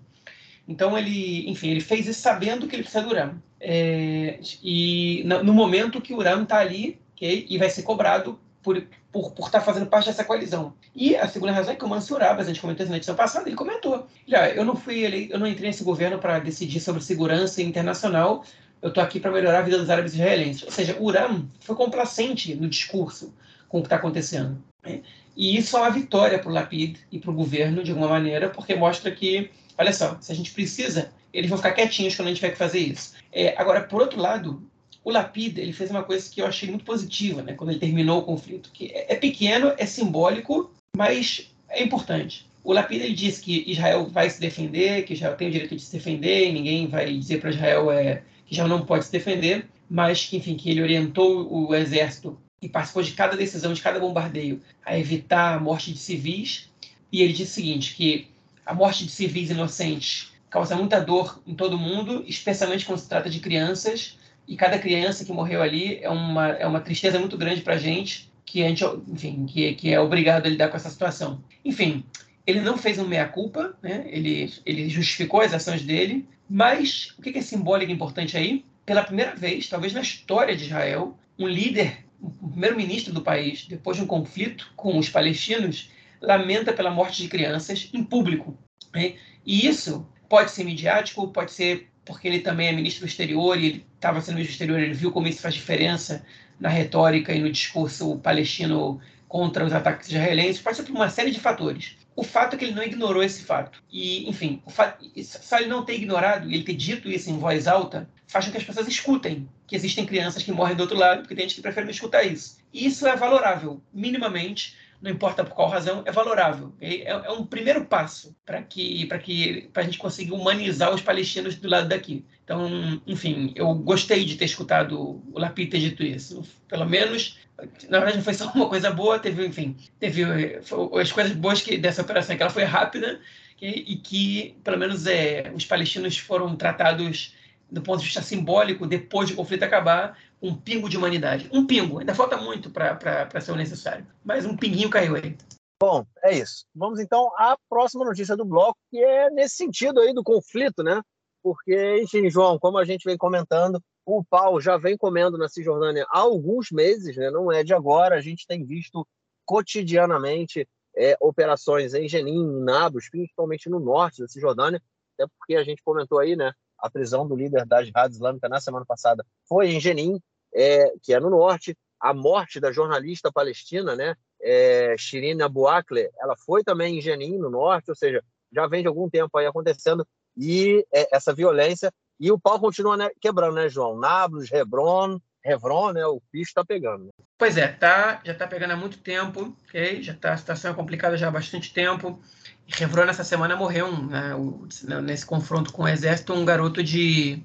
Então ele, enfim, ele fez isso sabendo que ele precisa do Uram. É, e no momento que o Uram está ali, okay, e vai ser cobrado por, por, por estar tá fazendo parte dessa coalizão. E a segunda razão é que o Mansur Abbas, a gente comentou isso na edição passada, ele comentou. Já, eu não fui ele, eu não entrei nesse governo para decidir sobre segurança internacional. Eu estou aqui para melhorar a vida dos árabes israelenses. Ou seja, Uram foi complacente no discurso com o que está acontecendo. Né? E isso é uma vitória para o Lapid e para o governo, de alguma maneira, porque mostra que Olha só, se a gente precisa, eles vão ficar quietinhos quando a gente tiver que fazer isso. É, agora, por outro lado, o Lapid ele fez uma coisa que eu achei muito positiva, né, quando ele terminou o conflito, que é, é pequeno, é simbólico, mas é importante. O Lapid ele disse que Israel vai se defender, que Israel tem o direito de se defender, ninguém vai dizer para Israel é, que Israel não pode se defender, mas que, enfim, que ele orientou o exército e participou de cada decisão, de cada bombardeio, a evitar a morte de civis. E ele disse o seguinte, que a morte de civis inocentes causa muita dor em todo mundo, especialmente quando se trata de crianças. E cada criança que morreu ali é uma, é uma tristeza muito grande para a gente, que a gente, enfim, que, que é obrigado a lidar com essa situação. Enfim, ele não fez um meia-culpa, né? ele, ele justificou as ações dele, mas o que é simbólico e importante aí? Pela primeira vez, talvez na história de Israel, um líder, o primeiro-ministro do país, depois de um conflito com os palestinos, lamenta pela morte de crianças em público. Né? E isso pode ser midiático, pode ser porque ele também é ministro do exterior e ele estava do exterior, ele viu como isso faz diferença na retórica e no discurso palestino contra os ataques israelenses, ser por uma série de fatores. O fato é que ele não ignorou esse fato. E, enfim, fato, só ele não ter ignorado e ele ter dito isso em voz alta faz com que as pessoas escutem que existem crianças que morrem do outro lado, porque tem gente que prefere não escutar isso. E isso é valorável, minimamente, não importa por qual razão, é valorável. É, é um primeiro passo para que para que a gente conseguir humanizar os palestinos do lado daqui. Então, enfim, eu gostei de ter escutado o Lapid ter dito isso. Pelo menos, na verdade, não foi só uma coisa boa, teve, enfim, teve as coisas boas que dessa operação, que ela foi rápida e, e que, pelo menos, é, os palestinos foram tratados do ponto de vista simbólico, depois do conflito acabar, um pingo de humanidade. Um pingo, ainda falta muito para ser o necessário, mas um pinguinho caiu aí. Bom, é isso. Vamos então à próxima notícia do bloco, que é nesse sentido aí do conflito, né? Porque, enfim, João, como a gente vem comentando, o pau já vem comendo na Cisjordânia há alguns meses, né? não é de agora, a gente tem visto cotidianamente é, operações em Jenin, em Nablus, principalmente no norte da Cisjordânia, até porque a gente comentou aí, né? A prisão do líder da Jihad Islâmica na semana passada foi em Jenin, é, que é no norte. A morte da jornalista palestina, né, é, Shirin Abu Akleh, ela foi também em Jenin, no norte, ou seja, já vem de algum tempo aí acontecendo e é, essa violência e o pau continua né, quebrando, né, João? Nablus, Hebron, Hebron, né? O bicho está pegando. Né? Pois é, tá, já está pegando há muito tempo, ok? Já tá, a situação é complicada já há bastante tempo. Hebron essa semana morreu né, nesse confronto com o exército um garoto de,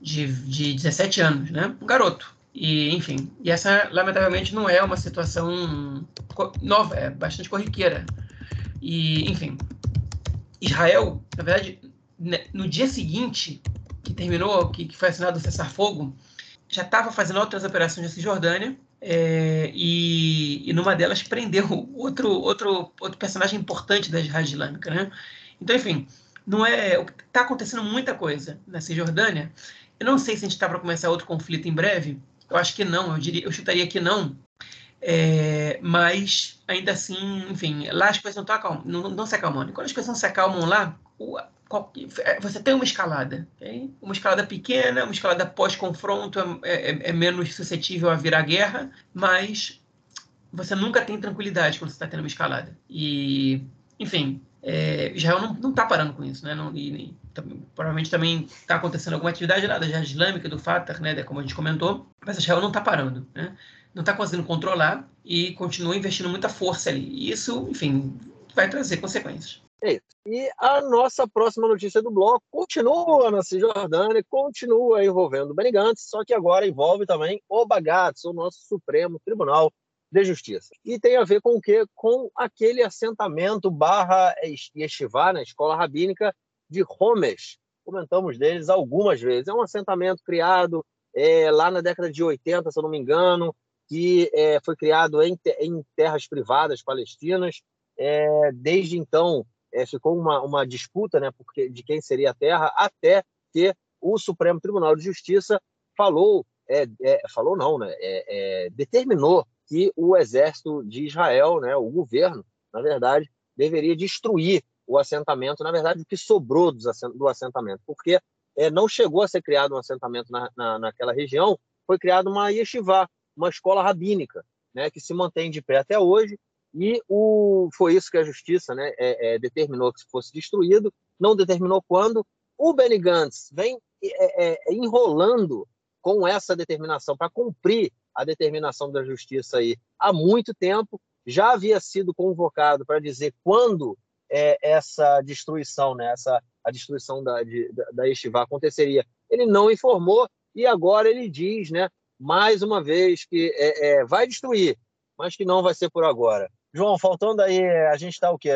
de, de 17 anos, né? Um garoto. E, enfim, e essa, lamentavelmente, não é uma situação nova, é bastante corriqueira. E, enfim, Israel, na verdade, né, no dia seguinte que terminou, que, que foi assinado o cessar-fogo, já estava fazendo outras operações na Cisjordânia, é, e, e, numa delas prendeu outro, outro, outro personagem importante da Jihad Islâmica, né? Então, enfim, não é está acontecendo muita coisa na Cisjordânia. Eu não sei se a gente está para começar outro conflito em breve, eu acho que não, eu, diria, eu chutaria que não. É, mas, ainda assim, enfim, lá as coisas não, estão não, não se acalmando. E quando as coisas não se acalmam lá, você tem uma escalada. Okay? Uma escalada pequena, uma escalada pós-confronto é, é, é, menos suscetível a virar guerra, mas você nunca tem tranquilidade quando você está tendo uma escalada. E, enfim, é, Israel não está parando com isso, né? Não, e, provavelmente também está acontecendo alguma atividade lá da Islâmica, do Fatah, né? Como a gente comentou, mas Israel não está parando, né? Não está conseguindo controlar e continua investindo muita força ali. E isso, enfim, vai trazer consequências. É isso. E a nossa próxima notícia do bloco continua na Cisjordânia, continua envolvendo o Gantz, só que agora envolve também o Bagatz, o nosso Supremo Tribunal de Justiça. E tem a ver com o quê? Com aquele assentamento barra yeshiva, na escola rabínica de Homes. Comentamos deles algumas vezes. É um assentamento criado é, lá na década de 80, se eu não me engano, que é, foi criado em, em, terras privadas palestinas. É, desde então, é, ficou uma, uma disputa né, porque, de quem seria a terra, até que o Supremo Tribunal de Justiça falou, é, é, falou não, né, é, determinou que o exército de Israel, né, o governo, na verdade, deveria destruir o assentamento, na verdade, o que sobrou do assentamento, porque é, não chegou a ser criado um assentamento na, na, naquela região, foi criada uma yeshiva, uma escola rabínica, né, que se mantém de pé até hoje, e o, foi isso que a justiça né, é, é, determinou que fosse destruído, não determinou quando. O Benny Gantz vem é, é, enrolando com essa determinação para cumprir a determinação da justiça aí há muito tempo, já havia sido convocado para dizer quando é, essa destruição, né, essa, a destruição da, de, da, da Estivá aconteceria. Ele não informou e agora ele diz, né, mais uma vez, que é, é, vai destruir, mas que não vai ser por agora. João, faltando aí, a gente está o quê?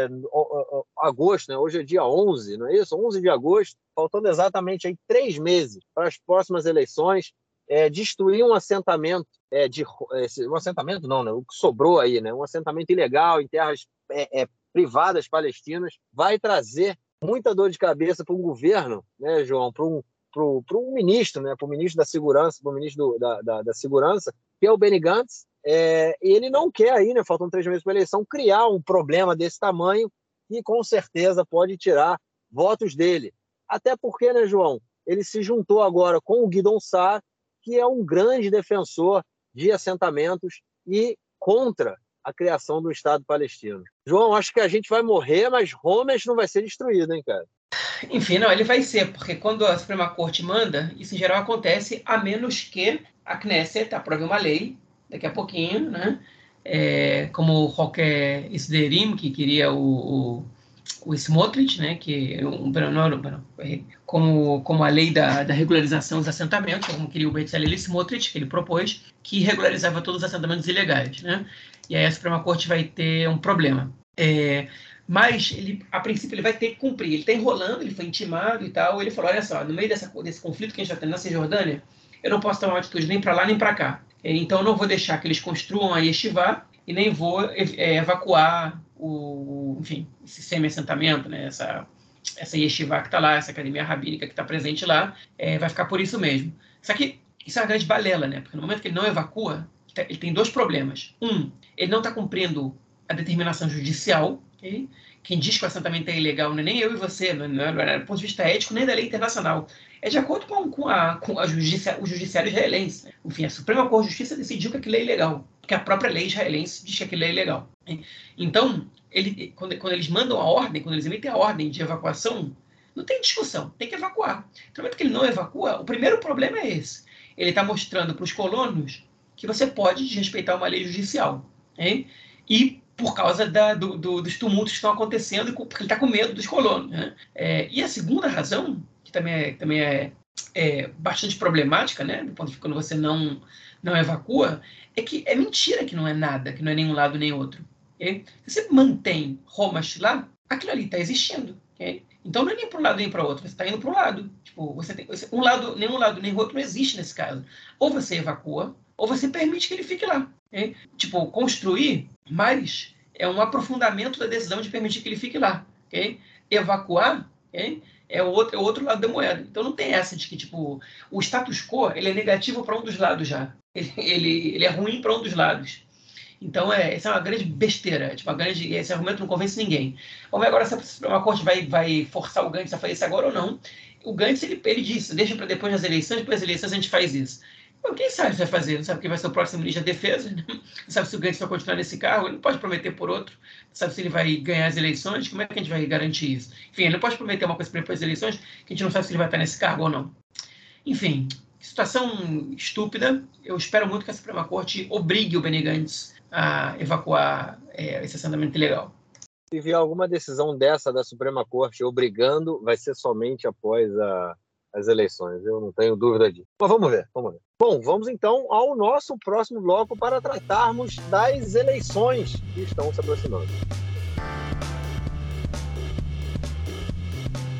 Agosto, né? Hoje é dia 11, não é isso? 11 de agosto, faltando exatamente aí três meses para as próximas eleições é, destruir um assentamento é, de esse, um assentamento não, né? O que sobrou aí, né? Um assentamento ilegal em terras é, é, privadas palestinas vai trazer muita dor de cabeça para um governo, né, João, para um para um ministro, né, para o ministro da Segurança, para o ministro do, da, da, da, Segurança, que é o Benny Gantz, é, ele não quer aí, né, faltam três meses para a eleição, criar um problema desse tamanho que com certeza pode tirar votos dele. Até porque, né, João, ele se juntou agora com o Guidon Sar, que é um grande defensor de assentamentos e contra a criação do Estado palestino. João, acho que a gente vai morrer, mas Homes não vai ser destruído, hein, cara? Enfim, não, ele vai ser, porque quando a Suprema Corte manda, isso em geral acontece a menos que a Knesset aprove uma lei, daqui a pouquinho, né? É, como qualquer Isderim, que queria o, o o Smotrich, né, que é um, não, é, como, como a lei da, da regularização dos assentamentos, como queria o Betzalel Smotrich, que ele propôs, que regularizava todos os assentamentos ilegais. Né? E aí a Suprema Corte vai ter um problema. É, mas ele, a princípio ele vai ter que cumprir. Ele está enrolando, ele foi intimado e tal. Ele falou: olha só, no meio dessa, desse conflito que a gente está tendo na Cisjordânia, eu não posso tomar uma atitude nem para lá nem para cá. Então eu não vou deixar que eles construam a Yeshiva e nem vou é, evacuar o, enfim, esse semi-assentamento, né, essa, essa yeshiva que está lá, essa academia rabínica que está presente lá, é, vai ficar por isso mesmo. Só que isso é uma grande balela, né? Porque no momento que ele não evacua, ele tem dois problemas. Um, ele não está cumprindo a determinação judicial, okay? Quem diz que o assentamento é ilegal não é nem eu e você, não é, não é do ponto de vista ético nem da lei internacional. É de acordo com, com, a, com a justiça, o judiciário israelense. Enfim, a Suprema Corte de Justiça decidiu que aquilo é ilegal que a própria lei israelense diz que aquilo é ilegal. Então, ele, quando, quando, eles mandam a ordem, quando eles emitem a ordem de evacuação, não tem discussão, tem que evacuar. No momento que ele não evacua, o primeiro problema é esse. Ele está mostrando para os colonos que você pode desrespeitar uma lei judicial. Hein? E por causa da, do, do, dos tumultos que estão acontecendo, porque ele está com medo dos colonos. Né? É, e a segunda razão, que também é, também é, é bastante problemática, né? do ponto de vista quando você não, não evacua, é que é mentira que não é nada, que não é nenhum lado nem outro. Okay? Você mantém Romas lá, aquilo ali está existindo. Okay? Então não é nem para um lado nem para o outro, você está indo para o lado. Tipo, você tem, um lado, nenhum lado nem outro não existe nesse caso. Ou você evacua, ou você permite que ele fique lá. Okay? Tipo, construir mais é um aprofundamento da decisão de permitir que ele fique lá. Okay? Evacuar okay? é, o outro, é o outro lado da moeda. Então não tem essa de que tipo, o status quo ele é negativo para um dos lados já ele, ele, ele é ruim para um dos lados. Então, é, essa é uma grande besteira. Tipo, uma grande, esse argumento não convence ninguém. Vamos ver agora se a Corte vai, vai forçar o Gantz a fazer isso agora ou não. O Gantz, ele, ele disse, deixa para depois das eleições, depois das eleições a gente faz isso. Bom, quem sabe se vai fazer? Não sabe quem vai ser o próximo ministro da Defesa? Né? Não sabe se o Gantz vai continuar nesse cargo? Ele não pode prometer por outro. Não sabe se ele vai ganhar as eleições? Como é que a gente vai garantir isso? Enfim, ele não pode prometer uma coisa para depois das eleições que a gente não sabe se ele vai estar nesse cargo ou não. Enfim, situação estúpida. Eu espero muito que a Suprema Corte obrigue o Benny Gantz a evacuar é, esse assentamento ilegal. Se vier alguma decisão dessa da Suprema Corte obrigando, vai ser somente após a, as eleições. Eu não tenho dúvida disso. Mas vamos ver, vamos ver. Bom, vamos então ao nosso próximo bloco para tratarmos das eleições que estão se aproximando.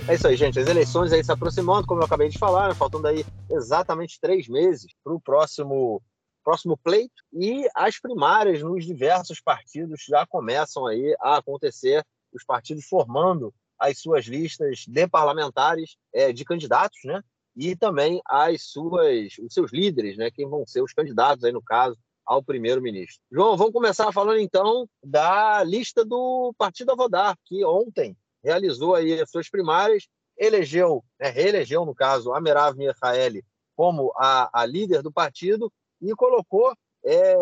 É isso aí, gente. As eleições aí se aproximando, como eu acabei de falar, né? faltando aí exatamente três meses para o próximo, próximo pleito. E as primárias nos diversos partidos já começam aí a acontecer, os partidos formando as suas listas de parlamentares, é, de candidatos, né? E também as suas, os seus líderes, né? Quem vão ser os candidatos aí, no caso, ao primeiro-ministro. João, vamos começar falando então da lista do Partido Avodar, que ontem realizou aí as suas primárias, elegeu, né, reelegeu, no caso, a Merav Mihaeli como a, a líder do partido e colocou é,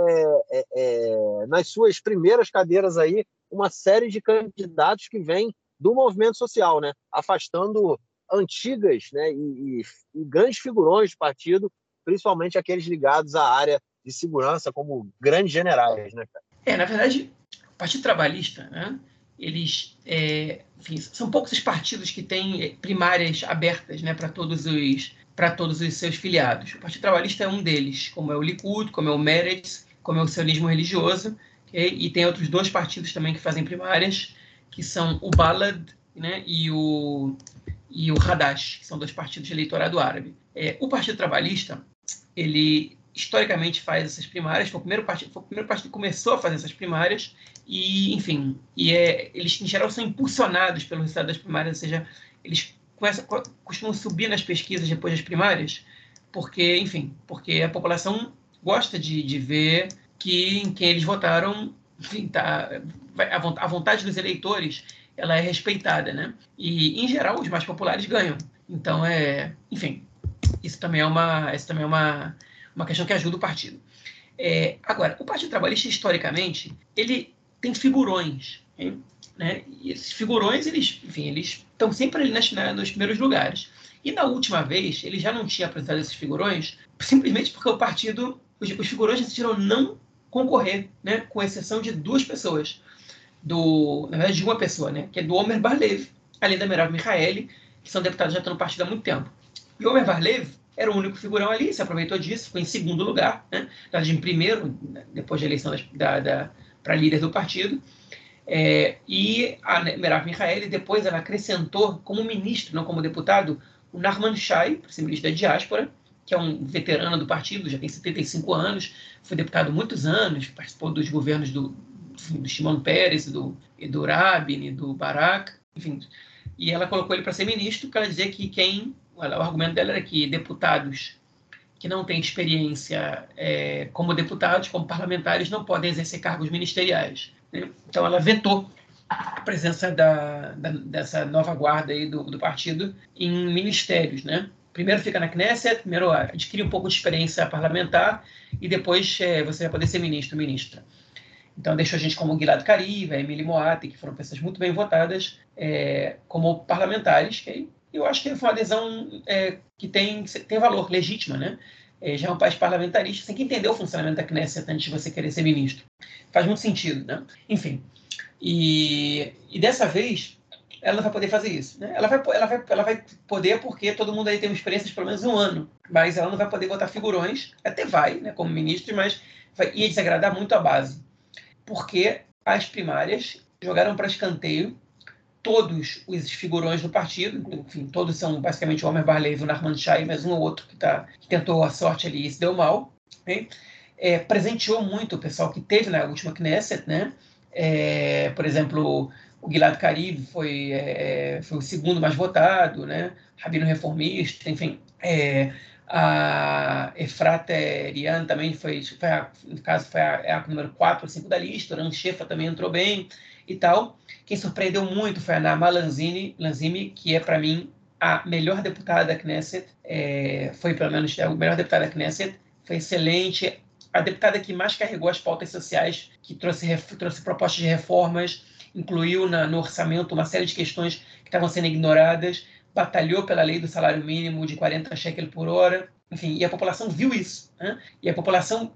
é, é, nas suas primeiras cadeiras aí uma série de candidatos que vêm do movimento social, né, afastando antigas né, e, e, e grandes figurões do partido, principalmente aqueles ligados à área de segurança, como grandes generais. Né, cara? É, na verdade, o Partido Trabalhista, né, eles é, enfim, são poucos os partidos que têm é, primárias abertas né, para todos os para todos os seus filiados. O Partido Trabalhista é um deles, como é o Likud, como é o Meretz, como é o sionismo religioso, okay? e tem outros dois partidos também que fazem primárias, que são o Balad né, e o e o Hadash, que são dois partidos de eleitorado árabe. É, o Partido Trabalhista ele historicamente faz essas primárias, foi o primeiro partido, foi o primeiro partido que começou a fazer essas primárias, e, enfim, e é, eles, em geral, são impulsionados pelo resultado das primárias, ou seja, eles começam, costumam subir nas pesquisas depois das primárias, porque, enfim, porque a população gosta de, de ver que em quem eles votaram, enfim, tá, a vontade dos eleitores ela é respeitada, né? E, em geral, os mais populares ganham. Então, é, enfim, isso também é uma, isso também é uma, uma questão que ajuda o partido. É, agora, o Partido Trabalhista, historicamente, ele tem figurões, hein? né? E esses figurões, eles, enfim, eles estão sempre ali nas, na, nos primeiros lugares. E na última vez, ele já não tinha apresentado esses figurões, simplesmente porque o partido, os, os figurões decidiram não concorrer, né? Com exceção de duas pessoas do, na verdade, de uma pessoa, né? Que é do Omer Barlev, além da Merav Mihaeli, que são deputados já estão no partido há muito tempo. E o Omer Barlev era o único figurão ali, se aproveitou disso, ficou em segundo lugar, né? Em primeiro, depois da eleição da, da para líder do partido. É, e a Merav Mihaeli, depois, ela acrescentou como ministro, não como deputado, o Narman Shai, ministro da diáspora, que é um veterano do partido, já tem 75 anos, foi deputado muitos anos, participou dos governos do, do Shimon Peres, do, do Rabin, do Barak, enfim. E ela colocou ele para ser ministro, ela dizia que quem. O argumento dela era que deputados que não têm experiência é, como deputados, como parlamentares, não podem exercer cargos ministeriais. Né? Então, ela vetou a presença da, da, dessa nova guarda aí do, do partido em ministérios, né? Primeiro fica na Knesset, primeiro adquire um pouco de experiência parlamentar e depois é, você vai poder ser ministro, ministra. Então, deixou a gente como Gilad Kariv, Emily Moati, que foram pessoas muito bem votadas é, como parlamentares, que eu acho que foi uma adesão é, que tem, tem valor, legítima, né? É, já é um país parlamentarista, tem que entender o funcionamento da Knesset antes de você querer ser ministro. Faz muito sentido, né? Enfim. E, e dessa vez, ela não vai poder fazer isso. Né? Ela, vai, ela, vai, ela vai poder porque todo mundo aí tem uma experiência de pelo menos um ano, mas ela não vai poder botar figurões, até vai, né, como ministro, mas vai, ia desagradar muito a base porque as primárias jogaram para escanteio todos os figurões do partido, enfim, todos são basicamente o Homer Barlev e o Narman Shai, mas um ou outro que, tá, que tentou a sorte ali e se deu mal. É, presenteou muito o pessoal que teve na última Knesset, né? É, por exemplo, o Gilad Karib foi, é, foi o segundo mais votado, né? Rabino reformista, enfim. É, a Efrata Erian também foi, foi a, no caso, foi a, é a número 4 ou 5 da lista. O Ranchefa também entrou bem e tal. Quem surpreendeu muito foi a Nama Lanzini, Lanzini que é, para mim, a melhor deputada da Knesset. É, foi, pelo menos, é a melhor deputada da Knesset. Foi excelente. A deputada que mais carregou as pautas sociais, que trouxe, trouxe propostas de reformas, incluiu na, no orçamento uma série de questões que estavam sendo ignoradas batalhou pela lei do salário mínimo de 40 shekels por hora, enfim, e a população viu isso, né? e a população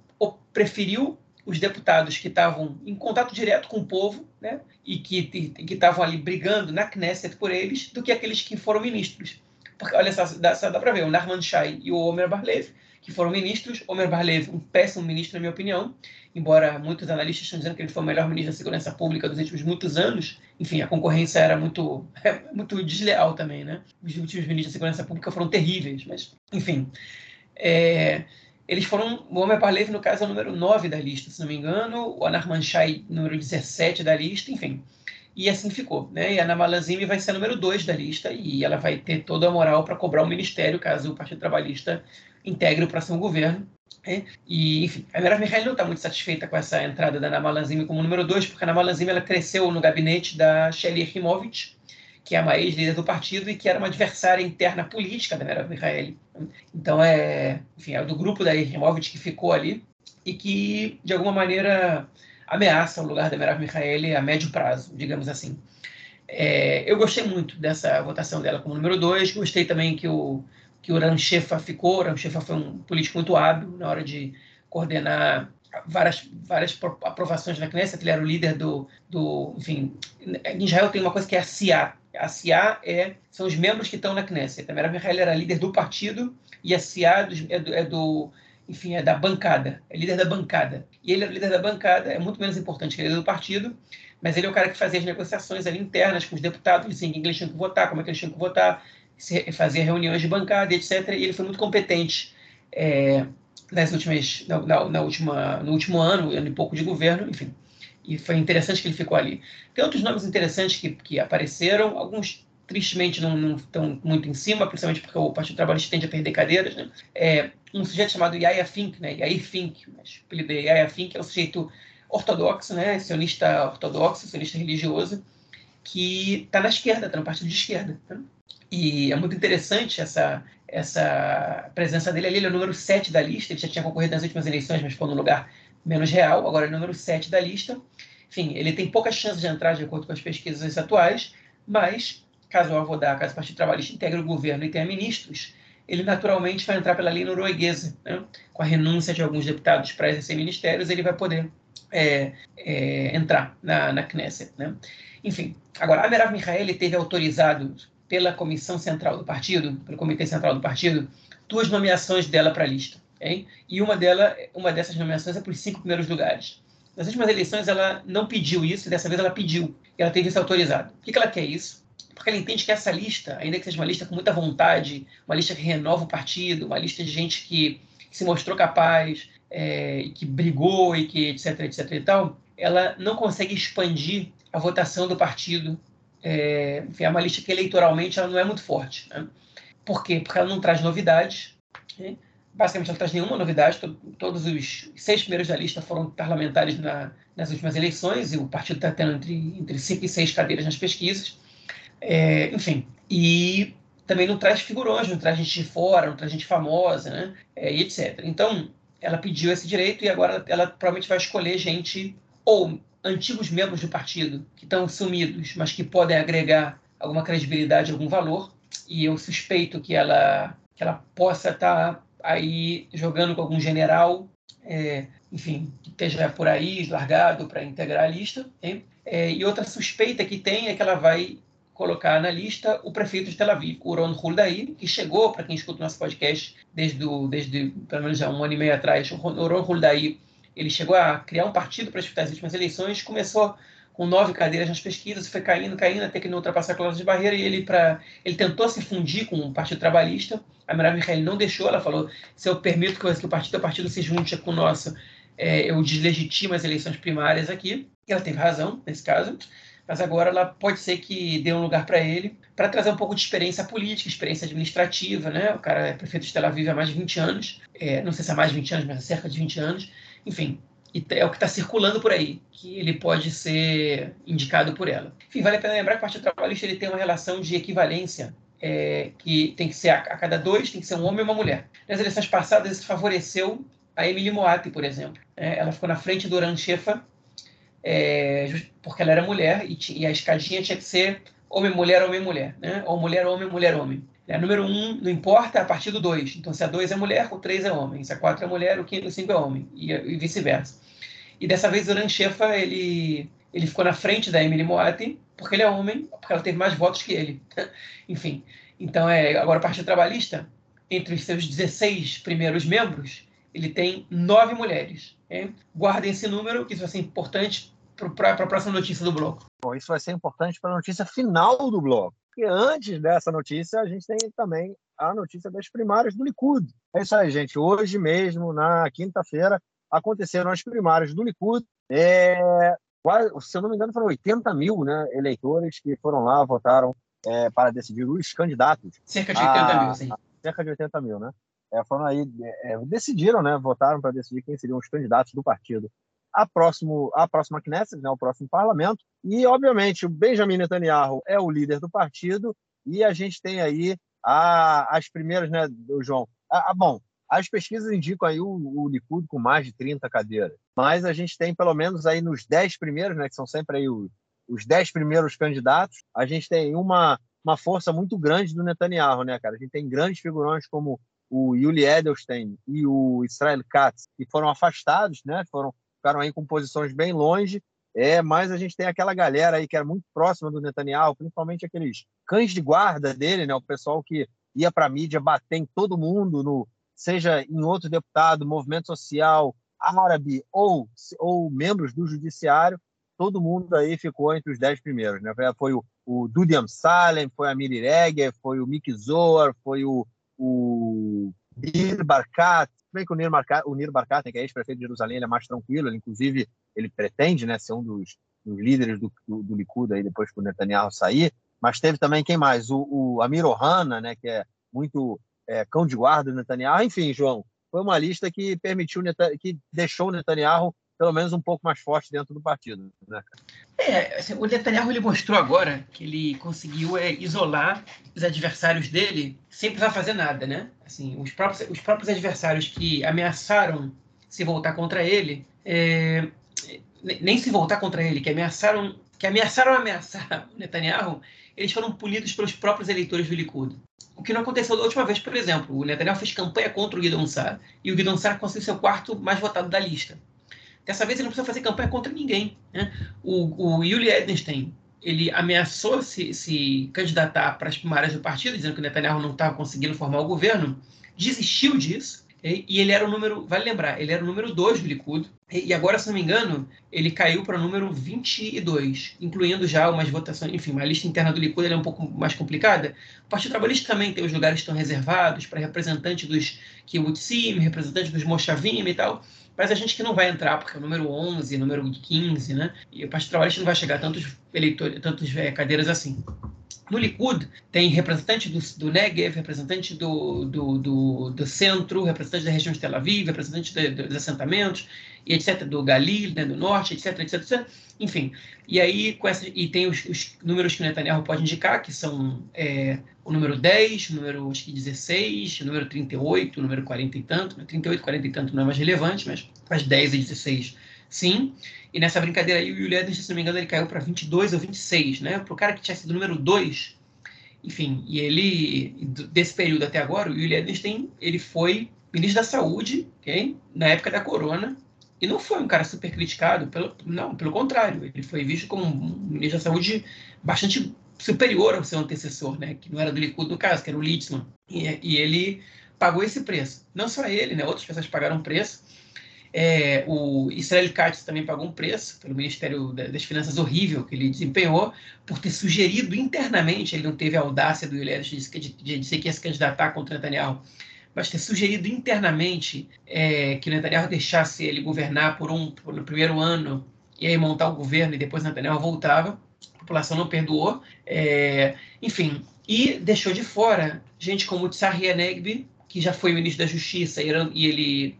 preferiu os deputados que estavam em contato direto com o povo, né, e que que estavam ali brigando na Knesset por eles, do que aqueles que foram ministros. Porque olha só, dá, dá para ver, o Narman Shai e o Omer Barlev que foram ministros. Omer Barlev, um péssimo ministro, na minha opinião, embora muitos analistas estão dizendo que ele foi o melhor ministro da segurança pública dos últimos muitos anos. Enfim, a concorrência era muito, muito desleal também, né? Os últimos ministros da segurança pública foram terríveis, mas, enfim. É, eles foram, o Omer Barlev, no caso, é o número 9 da lista, se não me engano, o Anar Manchai, número 17 da lista, enfim. E assim ficou. Né? E a Ana Malanzini vai ser a número 2 da lista e ela vai ter toda a moral para cobrar o ministério caso o Partido Trabalhista integre o próximo governo. Né? E, enfim, a Merav Mihaly não está muito satisfeita com essa entrada da Nama Lanzimi como número dois, porque a Nama Lanzimi ela cresceu no gabinete da Shelly Yakhimovich, que é uma ex-líder do partido e que era uma adversária interna política da Merav Mihaly. Então, é, enfim, é do grupo da Yakhimovich que ficou ali e que, de alguma maneira, ameaça o lugar da Merav Mihaly a médio prazo, digamos assim. É, eu gostei muito dessa votação dela como número dois, gostei também que o que o Ranchefa ficou. O Ranchefa foi um político muito hábil na hora de coordenar várias, várias aprovações na Knesset. Ele era o líder do, do. Enfim, em Israel tem uma coisa que é a CIA. A CIA é, são os membros que estão na Knesset. A Merav Mihael era líder do partido e a CIA é do, é do enfim, é da bancada, é líder da bancada. E ele é o líder da bancada, é muito menos importante que ele é do partido, mas ele é o cara que fazia as negociações ali internas com os deputados, assim, quem eles tinham que votar, como é que eles tinham que votar, fazia reuniões de bancada, etc. E ele foi muito competente é, nas últimas, na, na, na, última, no último ano, ano e pouco de governo, enfim. E foi interessante que ele ficou ali. Tem outros nomes interessantes que, que apareceram, alguns tristemente não, estão muito em cima, principalmente porque o Partido Trabalhista tende a perder cadeiras. Né? É, um sujeito chamado Yaya Fink, né? Yair Fink, mas o apelido é Yaya Fink, é um sujeito ortodoxo, né? sionista ortodoxo, sionista religioso, que está na esquerda, está no partido de esquerda. Né? E é muito interessante essa, essa presença dele ali. Ele é o número 7 da lista, ele já tinha concorrido nas últimas eleições, mas ficou no lugar menos real, agora é o número 7 da lista. Enfim, ele tem poucas chances de entrar de acordo com as pesquisas atuais, mas caso o Avodá, caso o Partido Trabalhista integre o governo e tenha ministros, ele naturalmente vai entrar pela lei norueguesa, né? com a renúncia de alguns deputados para exercer ministérios, ele vai poder é, é, entrar na, na Knesset. Né? Enfim, agora, a Merav Michaeli teve autorizado pela Comissão Central do Partido, pelo Comitê Central do Partido, duas nomeações dela para a lista. E uma, dela, uma dessas nomeações é para os cinco primeiros lugares. Nas últimas eleições, ela não pediu isso, e dessa vez ela pediu. Ela teve isso autorizado. Por que ela quer isso? Porque ela entende que essa lista, ainda que seja uma lista com muita vontade, uma lista que renova o partido, uma lista de gente que, que se mostrou capaz, é, que brigou e que etc, etc e tal, ela não consegue expandir a votação do partido. É, enfim, é uma lista que eleitoralmente ela não é muito forte. Né? Por quê? Porque ela não traz novidades. Né? Basicamente, ela não traz nenhuma novidade. Todos os seis primeiros da lista foram parlamentares na, nas últimas eleições e o partido está tendo entre, entre cinco e seis cadeiras nas pesquisas. É, enfim, e também não traz figurões, não traz gente de fora, não traz gente famosa, né? É, e etc. Então, ela pediu esse direito e agora ela provavelmente vai escolher gente ou antigos membros do partido que estão sumidos, mas que podem agregar alguma credibilidade, algum valor. E eu suspeito que ela, que ela possa estar tá aí jogando com algum general, é, enfim, que esteja por aí largado para integrar a lista. É, e outra suspeita que tem é que ela vai colocar na lista o prefeito de Tel Aviv, o Ron Huldaí, que chegou, para quem escuta o nosso podcast desde, desde pelo menos já um ano e meio atrás, o Ron Huldaí ele chegou a criar um partido para disputar as últimas eleições, começou com nove cadeiras nas pesquisas, foi caindo, caindo, até que não ultrapassar a cláusula de barreira, e ele, pra, ele tentou se fundir com o Partido Trabalhista, a Marav Mikhail não deixou, ela falou, se eu permito que o partido, o partido se junte com o nosso, é, eu deslegitimo as eleições primárias aqui, e ela teve razão nesse caso, mas agora ela pode ser que dê um lugar para ele, para trazer um pouco de experiência política, experiência administrativa, né? O cara é prefeito de Tel Aviv há mais de 20 anos, é, não sei se há mais de 20 anos, mas há cerca de 20 anos, enfim, é o que está circulando por aí, que ele pode ser indicado por ela. Enfim, vale a pena lembrar que o Partido Trabalhista ele tem uma relação de equivalência é, que tem que ser a, a, cada dois, tem que ser um homem e uma mulher. Nas eleições passadas, isso favoreceu a Emily Moati, por exemplo. É, ela ficou na frente do Oran Shefa, é, porque ela era mulher e, e, a escadinha tinha que ser homem-mulher, homem-mulher, né? ou mulher-homem, mulher-homem. É, número um, não importa, a partir do dois. Então, se a dois é mulher, o três é homem. Se a quatro é mulher, o, quinto, o cinco é homem. E, e vice-versa. E dessa vez, o Shefa, ele, ele ficou na frente da Emily Moati, porque ele é homem, porque ela teve mais votos que ele. Enfim. Então, é, agora, o Partido Trabalhista, entre os seus 16 primeiros membros, ele tem nove mulheres. Okay? Guardem esse número, que isso vai ser importante para a próxima notícia do bloco. Bom, isso vai ser importante para a notícia final do bloco. E antes dessa notícia, a gente tem também a notícia das primárias do Likud. É isso aí, gente. Hoje mesmo, na quinta-feira, aconteceram as primárias do Likud. É, se eu não me engano, foram 80 mil né, eleitores que foram lá, votaram é, para decidir os candidatos. Cerca de 80 a, mil, sim. Cerca de 80 mil, né? É, foram aí, é, decidiram, né? Votaram para decidir quem seriam os candidatos do partido a, próximo, a próxima Knesset, né, o próximo parlamento. E, obviamente, o Benjamin Netanyahu é o líder do partido e a gente tem aí a, as primeiras, né, João. A, a, bom, as pesquisas indicam aí o, o Likud com mais de 30 cadeiras, mas a gente tem pelo menos aí nos 10 primeiros, né, que são sempre aí os, os 10 primeiros candidatos, a gente tem uma, uma força muito grande do Netanyahu, né, cara? A gente tem grandes figurões como o Yuli Edelstein e o Israel Katz, que foram afastados, né? Foram ficaram aí com posições bem longe. É, mas a gente tem aquela galera aí que era muito próxima do Netanyahu, principalmente aqueles cães de guarda dele, né? O pessoal que ia para a mídia bater em todo mundo, no, seja em outro deputado, movimento social, árabe ou, ou membros do judiciário, todo mundo aí ficou entre os dez primeiros. Né? Foi o, o Dudi Amsalem, foi a Miri Reger, foi o Mick Zohar, foi o, o Nir Barkat, bem que o Nir Barkat, o Nir Barkat que é ex-prefeito de Jerusalém, ele é mais tranquilo, ele, inclusive ele pretende né, ser um dos, dos líderes do, do, do Likud aí depois que o Netanyahu sair, mas teve também quem mais? O, o Amir Ohana, né, que é muito é, cão de guarda do Netanyahu. Enfim, João, foi uma lista que permitiu, que deixou o Netanyahu pelo menos um pouco mais forte dentro do partido. Né? É, assim, o Netanyahu ele mostrou agora que ele conseguiu é, isolar os adversários dele sem precisar fazer nada, né? Assim, os próprios, os próprios adversários que ameaçaram se voltar contra ele, é, nem se voltar contra ele, que ameaçaram, que ameaçaram ameaçar o Netanyahu, eles foram punidos pelos próprios eleitores do Likud. O que não aconteceu da última vez, por exemplo. O Netanyahu fez campanha contra o Guidon Sar e o Guidon Sar conseguiu o quarto mais votado da lista. Dessa vez ele não precisa fazer campanha contra ninguém. Né? O, o Yuli Edenstein ele ameaçou se, se candidatar para as primárias do partido, dizendo que o Netanyahu não estava conseguindo formar o governo, desistiu disso, e ele era o número, vale lembrar, ele era o número 2 do Likud, e agora, se não me engano, ele caiu para o número 22, incluindo já umas votações, enfim, uma lista interna do Likud é um pouco mais complicada. O Partido Trabalhista também tem os lugares que estão reservados para representantes dos Kibbutzim, representantes dos Moshavim e tal, mas a gente que não vai entrar, porque é o número 11, número 15, né? E o Partido Trabalhista não vai chegar a tantos, eleitores, tantos é, cadeiras assim. No Likud, tem representante do, do Negev, representante do, do, do, do, centro, representante da região de Tel Aviv, representante de, de, dos assentamentos, e etc., do Galil, né, do norte, etc, etc, etc, enfim. E aí, com essa, e tem os, os números que o Netanyahu pode indicar, que são é, o número 10, o número acho que 16, o número 38, o número 40 e tanto, 38, 40 e tanto não é mais relevante, mas as 10 e 16 sim. E nessa brincadeira aí, o Julian, se não me engano, ele caiu para 22 ou 26, né? Para o cara que tinha sido número 2. Enfim, e ele, desse período até agora, o Julian Edenstein, ele foi ministro da Saúde, okay? na época da corona, e não foi um cara super criticado, pelo, não, pelo contrário, ele foi visto como um ministro da Saúde bastante superior ao seu antecessor, né? que não era do Likud no caso, que era o Litzman. E, e ele pagou esse preço. Não só ele, né? outras pessoas pagaram preço, é, o Israel Katz também pagou um preço pelo Ministério das Finanças horrível que ele desempenhou por ter sugerido internamente, ele não teve a audácia do Yuledes de, de, de dizer que ia se candidatar contra Netanyahu, mas ter sugerido internamente é, que Netanyahu deixasse ele governar por um por, no primeiro ano e aí montar o governo e depois Netanyahu voltava. A população não perdoou. É, enfim, e deixou de fora gente como Tsahir Enegbi, que já foi ministro da Justiça e ele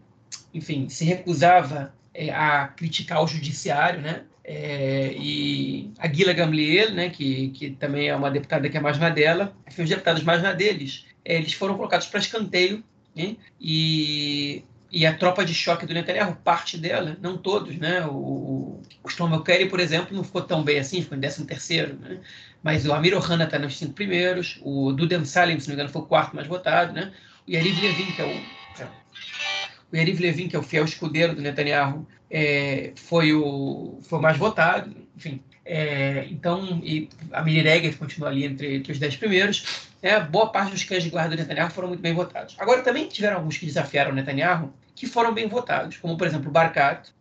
enfim, se recusava é, a criticar o judiciário, né? É, e a Guila Gamliel, né, que, que também é uma deputada que é mais na dela, enfim, os deputados mais na deles, é, eles foram colocados para escanteio, né? e, e a tropa de choque do Netanyahu, parte dela, não todos, né? O, o Shlomo Kerry, por exemplo, não ficou tão bem assim, ficou em 13 terceiro, né? mas o Amir Ohana está nos cinco primeiros, o Dudem Salim, se não me engano, foi o quarto mais votado, né? o Yariv Levin, que é o o Yariv Levin, que é o fiel escudeiro do Netanyahu, é, foi, o, foi mais votado. Enfim, é, então, e a Miri Regev continua ali entre, entre os dez primeiros. É, boa parte dos cães de guarda do Netanyahu foram muito bem votados. Agora, também tiveram alguns que desafiaram o Netanyahu, que foram bem votados, como, por exemplo, o Barkat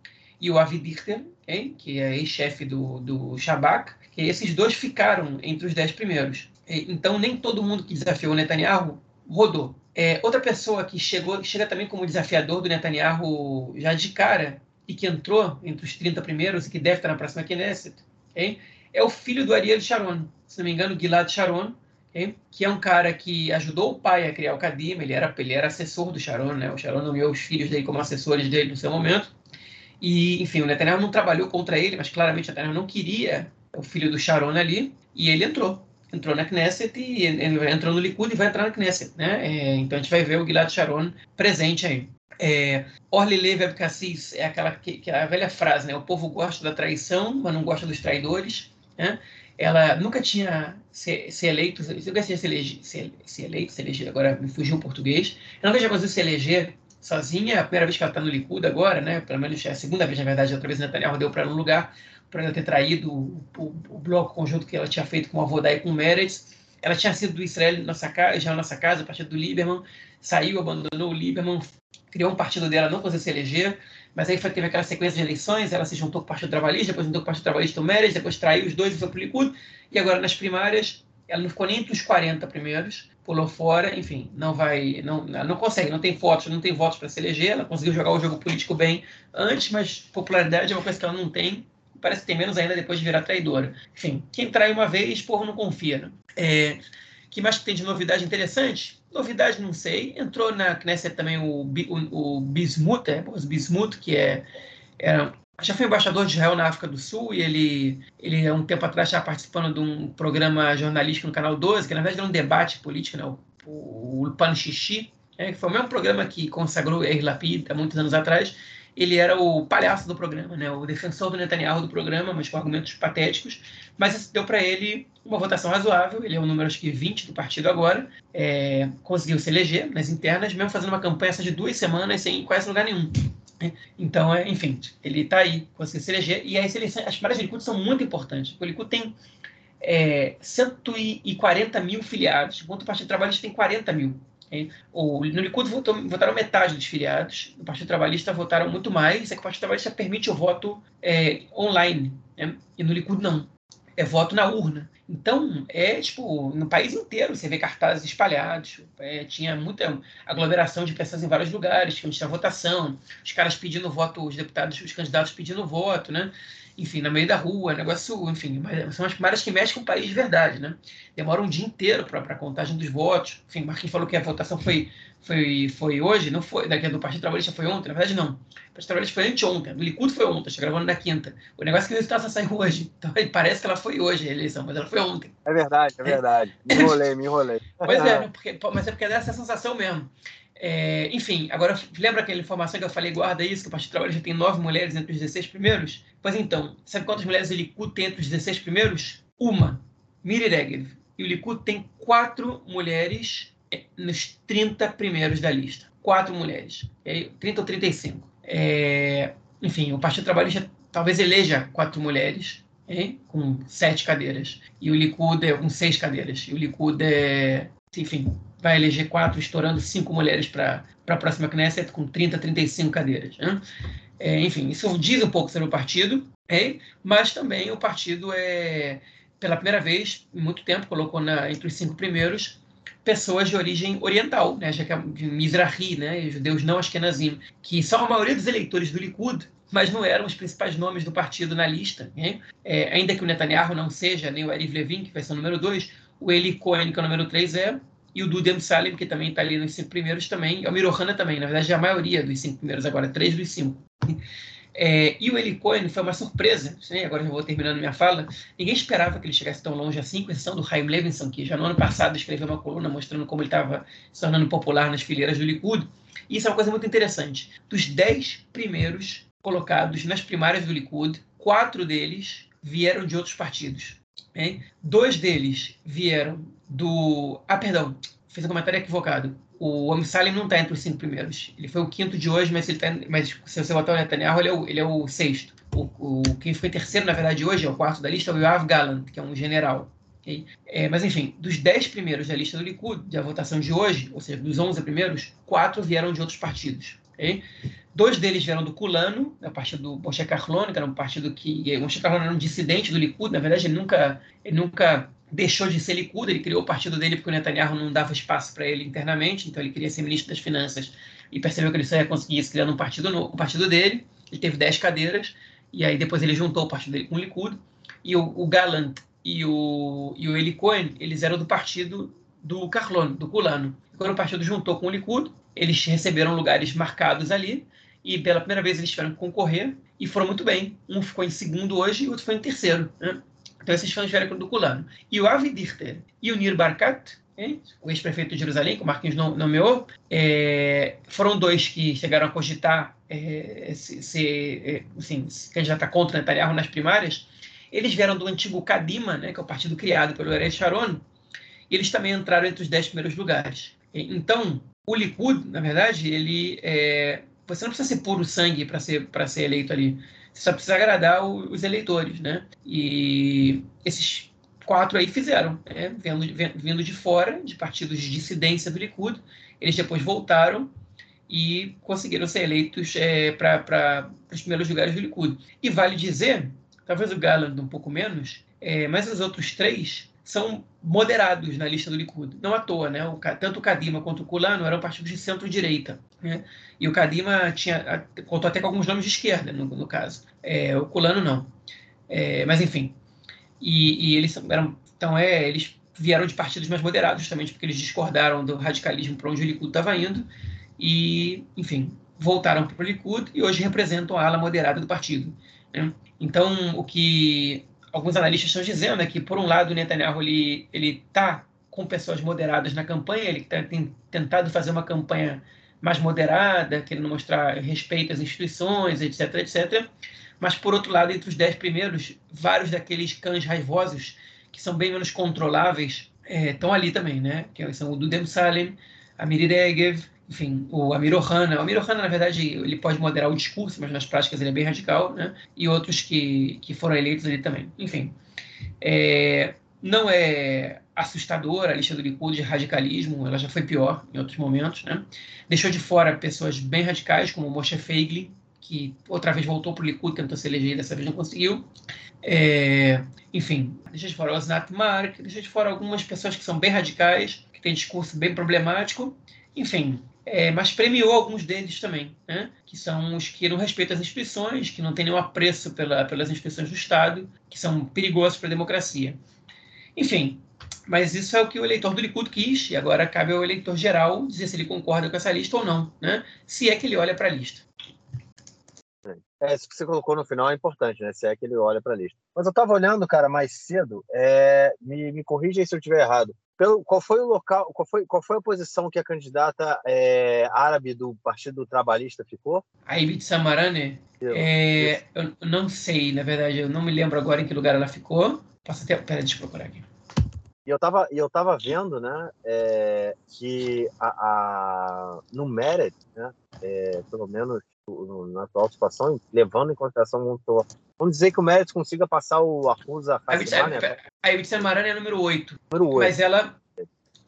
e o Avi Dichter, hein, que é ex-chefe do, do Shabak, que esses dois ficaram entre os dez primeiros. Então, nem todo mundo que desafiou o Netanyahu rodou. É, outra pessoa que chegou, chega também como desafiador do Netanyahu já de cara, e que entrou entre os 30 primeiros e que deve estar na próxima Knesset, okay? é o filho do Ariel Sharon, se não me engano, Gilad Sharon, okay? que é um cara que ajudou o pai a criar o Kadim, ele era, ele era assessor do Sharon, né? o Sharon nomeou os filhos dele como assessores dele no seu momento, e, enfim, o Netanyahu não trabalhou contra ele, mas claramente o Netanyahu não queria o filho do Sharon ali, e ele entrou entrou na Knesset e entrou no Likud e vai entrar na Knesset, né? É, então a gente vai ver o Gilad Sharon presente aí. É, Orly Levi Abkassis é aquela que, que é a velha frase, né? O povo gosta da traição, mas não gosta dos traidores, né? Ela nunca tinha se, se eleito, nunca tinha se, elege, se, se eleito, se eleger, agora me fugiu o português. Ela nunca tinha conseguido se eleger sozinha, a primeira vez que ela está no Likud agora, né? Pelo menos é a segunda vez, na verdade, outra vez Netanyahu deu para um lugar para ela ter traído o, o, o, bloco conjunto que ela tinha feito com a Vodai e com o Meretz. Ela tinha sido do Israel nossa já na nossa casa, a partir do Lieberman, saiu, abandonou o Lieberman, criou um partido dela, não conseguiu se eleger, mas aí foi, teve aquela sequência de eleições, ela se juntou com o Partido Trabalhista, depois juntou com o Partido Trabalhista o Meretz, depois traiu os dois e foi para o Likud, e agora nas primárias ela não ficou nem entre os 40 primeiros, pulou fora, enfim, não vai, não, não consegue, não tem votos, não tem votos para se eleger. Ela conseguiu jogar o jogo político bem antes, mas popularidade é uma coisa que ela não tem. Parece que tem menos ainda depois de virar traidora. Enfim, quem trai uma vez, povo não confia. Né? É, que mais tem de novidade interessante? Novidade, não sei. Entrou na Knesset também o, o, o Bismuth, é, o Bismuth, que é, era já foi embaixador de Israel na África do Sul e ele, ele há um tempo atrás estava participando de um programa jornalístico no Canal 12, que na verdade era um debate político, né? o, o Pan Xixi, é, que foi o mesmo programa que consagrou Lapid há muitos anos atrás. Ele era o palhaço do programa, né? o defensor do Netanyahu do programa, mas com argumentos patéticos. Mas isso deu para ele uma votação razoável. Ele é o número, acho que 20 do partido agora. É, conseguiu se eleger nas internas, mesmo fazendo uma campanha de duas semanas sem quase lugar nenhum. Então, é, enfim, ele está aí, conseguiu se eleger. E as eleições, as primárias de Likud são muito importantes. O Likud tem é, 140 mil filiados, enquanto o Partido Trabalhista tem 40 mil. O, no Likud votou, votaram metade dos filiados, no Partido Trabalhista votaram muito mais, é que o Partido Trabalhista permite o voto é, online, né? e no Likud não. É voto na urna. Então, é tipo, no país inteiro você vê cartazes espalhados, é, tinha muita aglomeração de pessoas em vários lugares, tinha votação, os caras pedindo voto, os deputados, os candidatos pedindo voto, né? Enfim, no meio da rua, negócio, enfim, são as primárias que mexem com o país de verdade, né? Demora um dia inteiro para a contagem dos votos. Enfim, Marquinhos falou que a votação foi foi, foi hoje, não foi, daqui do Partido Trabalhista foi ontem, na verdade não. O Partido Trabalhista foi anteontem, do Likud foi ontem, está gravando na quinta. O negócio é que o resultado saiu hoje. Então parece que ela foi hoje a eleição, mas ela foi ontem. É verdade, é verdade. Me enrolei, me enrolei. Pois é, porque, mas é porque dá essa sensação mesmo. É, enfim, agora lembra aquela informação que eu falei, guarda isso, que o Partido Trabalhista tem nove mulheres entre os 16 primeiros? Pois então, sabe quantas mulheres o Likud tem entre os 16 primeiros? Uma, Miri Regev. E o Likud tem quatro mulheres nos 30 primeiros da lista. Quatro mulheres. 30 ou 35. É, enfim, o Partido Trabalhista talvez eleja quatro mulheres, hein? com sete cadeiras. E o Likud é com seis cadeiras. E o Likud é, enfim, vai eleger quatro, estourando cinco mulheres para a próxima Knesset com 30, 35 cadeiras. Né? É, enfim, isso diz um pouco sobre o partido, hein? mas também o partido é, pela primeira vez em muito tempo, colocou na, entre os cinco primeiros pessoas de origem oriental, né, já que é de Mizrahi, né, judeus não Ashkenazim, que são a maioria dos eleitores do Likud, mas não eram os principais nomes do partido na lista. É, ainda que o Netanyahu não seja, nem o Eriv Levin, que vai ser o número 2, o Eli Cohen, que é o número 3, é, e o Dudem Salim, que também está ali nos cinco primeiros também, e o Mirohana também, na verdade, é a maioria dos cinco primeiros agora, três dos cinco. É, e o Eli Cohen foi uma surpresa, né? agora já vou terminando minha fala. Ninguém esperava que ele chegasse tão longe assim, com exceção do Chaim Levinson, que já no ano passado escreveu uma coluna mostrando como ele estava se tornando popular nas fileiras do Likud. E isso é uma coisa muito interessante. Dos dez primeiros colocados nas primárias do Likud, quatro deles vieram de outros partidos. Dois deles vieram do. Ah, perdão, fiz um comentário equivocado o Amsalem não está entre os cinco primeiros. Ele foi o quinto de hoje, mas, ele tá, mas se você botar o Netanyahu, ele é o, ele é o sexto. O, o, quem foi terceiro, na verdade, hoje, é o quarto da lista, é o Yoav Gallant, que é um general. Okay? É, mas, enfim, dos dez primeiros da lista do Likud, da votação de hoje, ou seja, dos onze primeiros, quatro vieram de outros partidos. Okay? Dois deles vieram do Culano, a partido do Moshe Carlone, que era um partido que... O Moshe Carlone era um dissidente do Likud, na verdade, ele nunca, ele nunca deixou de ser Likud, ele criou o partido dele porque o Netanyahu não dava espaço para ele internamente, então ele queria ser ministro das Finanças e percebeu que ele só ia conseguir isso criando um partido, um partido dele. Ele teve 10 cadeiras e aí depois ele juntou o partido dele com o Likud. E o, o e o, e o Eli Cohen, eles eram do partido do Carlone, do Culano. Quando o partido juntou com o Likud, eles receberam lugares marcados ali e pela primeira vez eles tiveram que concorrer e foram muito bem. Um ficou em segundo hoje e o outro foi em terceiro. Né? Então, esses fãs vieram do Culano. E o Avi Dichter e o Nir Barkat, hein, o ex-prefeito de Jerusalém, que o Marquinhos nomeou, é, foram dois que chegaram a cogitar é, se, se, é, assim, se contra Netanyahu nas primárias. Eles vieram do antigo Kadima, né, que é o partido criado pelo Ariel Sharon, e eles também entraram entre os dez primeiros lugares. Então, o Likud, na verdade, ele é, você não precisa ser puro sangue para ser, ser eleito ali. Você só precisa agradar os eleitores, né? E esses quatro aí fizeram, né? vindo, vindo de fora, de partidos de dissidência do Likud. Eles depois voltaram e conseguiram ser eleitos é, para os primeiros lugares do Likud. E vale dizer, talvez o Galland um pouco menos, é, mas os outros três são moderados na lista do Likud. Não à toa, né? O, tanto o Kadima quanto o Kulano eram partidos de centro-direita. Né? E o Kadima tinha, contou até com alguns nomes de esquerda, no, no caso. É, o Kulano não. É, mas, enfim. E, e, eles eram. Então, é, eles vieram de partidos mais moderados, justamente porque eles discordaram do radicalismo para onde o Likud estava indo. E, enfim, voltaram para o Likud e hoje representam a ala moderada do partido. Né? Então, o que alguns analistas estão dizendo é que, por um lado, o Netanyahu ele está com pessoas moderadas na campanha, ele tá, tem tentado fazer uma campanha mais moderada, querendo mostrar respeito às instituições, etc, etc. Mas, por outro lado, entre os dez primeiros, vários daqueles cães raivosos, que são bem menos controláveis, estão é, ali também, né? Que são o Dudem Salem, a Miri Regev, enfim, o Amir Ohana. O Amir Ohana, na verdade, ele pode moderar o discurso, mas nas práticas ele é bem radical, né? E outros que, que foram eleitos ali também. Enfim, é, não é assustadora a lista do Likud de radicalismo, ela já foi pior em outros momentos, né? Deixou de fora pessoas bem radicais, como Moshe Feiglin, que outra vez voltou para o Likud, tentou se eleger dessa vez não conseguiu. É, enfim, deixa de fora o Osnat Mark, deixa de fora algumas pessoas que são bem radicais, que têm discurso bem problemático. Enfim, é, mas premiou alguns deles também, né? que são os que não respeitam as instituições, que não têm nenhum apreço pela, pelas instituições do Estado, que são perigosos para a democracia. Enfim, mas isso é o que o eleitor do Likud quis, e agora cabe ao eleitor geral dizer se ele concorda com essa lista ou não, né? se é que ele olha para a lista. É, isso que você colocou no final é importante, né? Se é que ele olha para a lista. Mas eu estava olhando, cara, mais cedo, é... me, me corrija se eu estiver errado. Pelo, qual foi o local, qual foi, qual foi a posição que a candidata é, árabe do Partido Trabalhista ficou? A Ibit Samarane? É, eu não sei, na verdade, eu não me lembro agora em que lugar ela ficou. Posso até. Pera, deixa eu procurar aqui. E eu estava eu tava vendo, né, é, que a, a, no Merit, né, é, pelo menos na atual situação, levando em consideração muito, vamos dizer que o Merit consiga passar o Acusa A Ibit Marani é número 8. Número 8. Mas ela,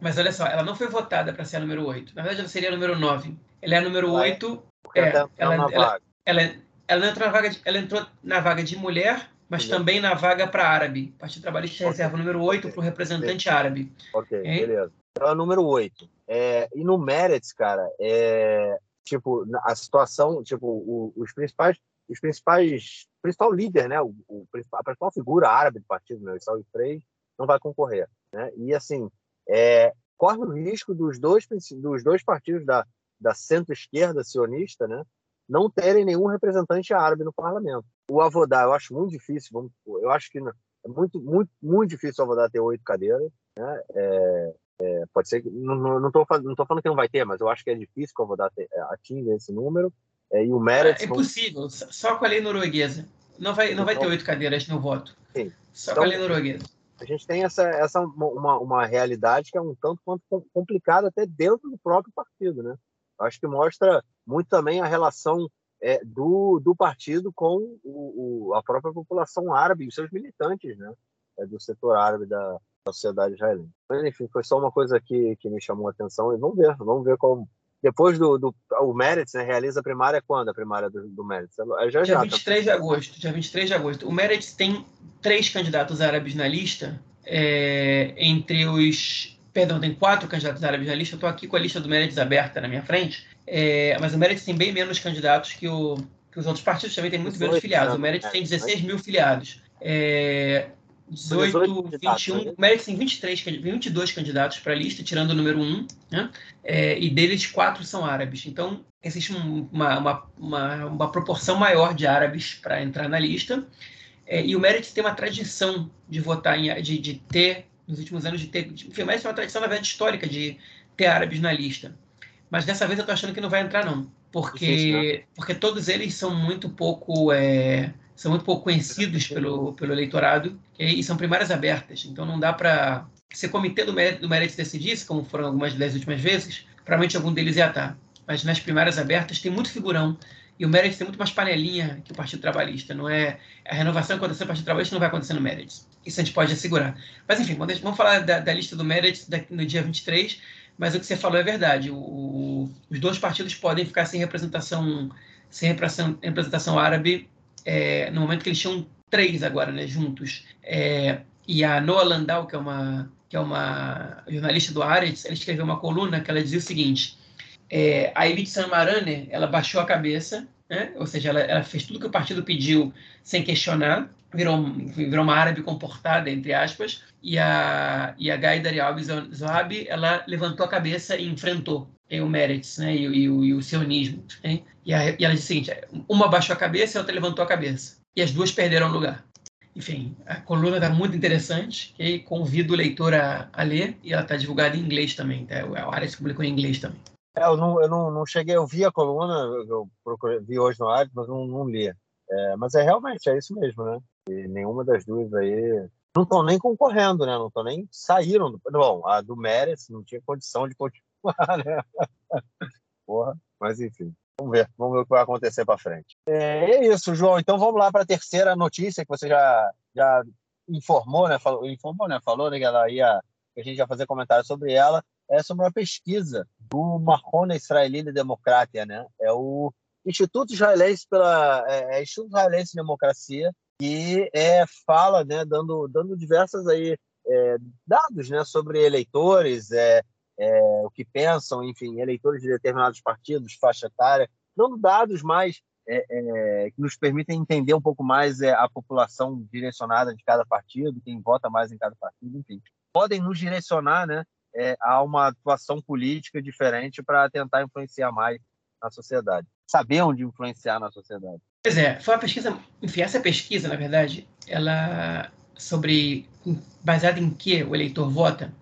mas olha só, ela não foi votada para ser a número 8. Na verdade, ela seria a número 9. Ela é a número 8. É, ela, ela, ela, ela, ela, entrou na vaga de, ela entrou na vaga de mulher, mas também na vaga para árabe. O Partido Trabalhista okay. reserva o número 8 para o representante árabe. Ok, hein? beleza. Então, é o número 8. É, e no Merits, cara, é, tipo, a situação, tipo, o, os principais, os principais, principal líder, né, o, o a principal figura árabe do partido, né, o Frei, não vai concorrer, né? E assim, é, corre o risco dos dois dos dois partidos da, da centro-esquerda sionista, né, não terem nenhum representante árabe no parlamento. O Avodá, eu acho muito difícil, vamos, eu acho que é muito, muito, muito difícil o Avodá ter oito cadeiras, né? É, é, pode ser que. Não, tô, não tô falando que não vai ter, mas eu acho que é difícil Avodá é, atinja esse número. É, e o Meretz. É impossível, só com a lei norueguesa. Não vai, não vai ter então oito cadeiras no voto. Sim. Só então, com a lei norueguesa. A gente tem essa, essa uma, uma realidade que é um tanto quanto complicada até dentro do próprio partido, né? Acho que mostra muito também a relação é, do, do partido com o, o, a própria população árabe e seus militantes, né? É, do setor árabe da, da sociedade israelense. Mas, enfim, foi só uma coisa que, que me chamou a atenção e vamos ver, vamos ver como. Depois do, do o Meretz, né, realiza a primária quando a primária do, do Meretz? É já, dia já, 23 tá... de agosto. Dia 23 de agosto. O Meretz tem três candidatos árabes na lista, é, entre os. Perdão, tem quatro candidatos árabes na lista. Eu estou aqui com a lista do Meretz aberta na minha frente, é, mas o Meretz tem bem menos candidatos que, o, que os outros partidos também tem muito menos filiados. O Meretz tem 16 mil filiados. É, 18, 21. Né? O Merit tem 23, 22 candidatos para a lista, tirando o número 1, né? É, e deles, quatro são árabes. Então, existe uma, uma, uma, uma proporção maior de árabes para entrar na lista. É, e o Merit tem uma tradição de votar, em, de, de ter, nos últimos anos, de ter. De, enfim, o tem uma tradição, na verdade, histórica de ter árabes na lista. Mas dessa vez eu estou achando que não vai entrar, não. Porque, né? porque todos eles são muito pouco. É, são muito pouco conhecidos pelo, pelo eleitorado e são primárias abertas. Então não dá para. Se o comitê do mérito, do mérito decidisse, como foram algumas das últimas vezes, provavelmente algum deles ia estar. Mas nas primárias abertas tem muito figurão. E o Meredith tem muito mais panelinha que o Partido Trabalhista. Não é A renovação que aconteceu no Partido Trabalhista não vai acontecer no Meredith. Isso a gente pode assegurar. Mas enfim, vamos falar da, da lista do Meredith no dia 23. Mas o que você falou é verdade. O, os dois partidos podem ficar sem representação, sem representação árabe é, no momento que eles tinham três agora, né, juntos. É, e a Noa Landau, que é uma, que é uma jornalista do Aretz, ela escreveu uma coluna que ela dizia o seguinte, é, a Ibit Samarane, ela baixou a cabeça, né? ou seja, ela, ela, fez tudo que o partido pediu sem questionar, virou, virou uma árabe comportada, entre aspas, e a, e a Gaidar Alves Zoabi, ela levantou a cabeça e enfrentou o Meretz né? e, e, e o sionismo. Né? E, a, e, ela disse o seguinte, uma baixou a cabeça e a outra levantou a cabeça. E as duas perderam lugar. Enfim, a coluna está muito interessante, e convido o leitor a, a ler, e ela está divulgada em inglês também, tá? o Ares publicou em inglês também. É, eu não, eu não, não cheguei, eu vi a coluna, eu procurei, vi hoje no Ares, mas não, não li. É, mas é realmente, é isso mesmo, né? E nenhuma das duas aí não estão nem concorrendo, né? Não estão nem saíram. Do... Bom, a do Meres não tinha condição de continuar, né? Porra, mas enfim. Vamos ver, vamos ver o que vai acontecer para frente. É, é, isso, João. Então vamos lá para a terceira notícia que você já, já informou, né? Falou, informou, né? Falou né, que ela ia, que a gente ia fazer comentário sobre ela. É sobre uma pesquisa do Marrone Israelina Democratia, né? É o Instituto Israelense pela é, é Instituto Israelense de Democracia que é, fala, né, dando, dando diversas aí, é, dados né, sobre eleitores, é, é, o que pensam, enfim, eleitores de determinados partidos, faixa etária, dando dados mais é, é, que nos permitem entender um pouco mais é, a população direcionada de cada partido, quem vota mais em cada partido, enfim. Podem nos direcionar né, a uma atuação política diferente para tentar influenciar mais na sociedade. Saber onde influenciar na sociedade. Pois é, foi uma pesquisa, enfim, essa pesquisa, na verdade, ela sobre baseada em que o eleitor vota,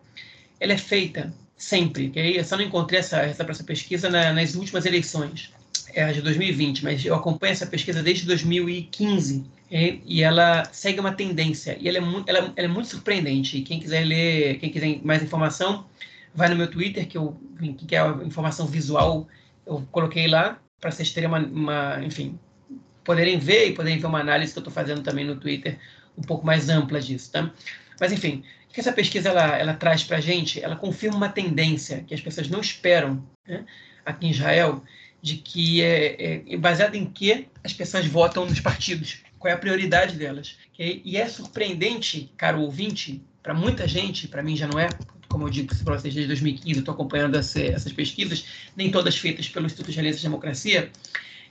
ela é feita sempre, que aí eu só não encontrei essa, essa, essa pesquisa na, nas últimas eleições, é a de 2020, mas eu acompanho essa pesquisa desde 2015 é, e ela segue uma tendência e ela é, ela, ela, é muito surpreendente. E quem quiser ler, quem quiser mais informação, vai no meu Twitter, que eu que é a informação visual, eu coloquei lá para vocês terem uma, uma, enfim, poderem ver e poderem ver uma análise que eu estou fazendo também no Twitter um pouco mais ampla disso, tá? Mas enfim, o que essa pesquisa ela, ela traz para a gente? Ela confirma uma tendência que as pessoas não esperam né, aqui em Israel, de que é, é, baseado em que as pessoas votam nos partidos, qual é a prioridade delas. Okay? E é surpreendente, caro ouvinte, para muita gente, para mim já não é, como eu digo para vocês desde 2015, estou acompanhando essa, essas pesquisas, nem todas feitas pelo Instituto de Democracia,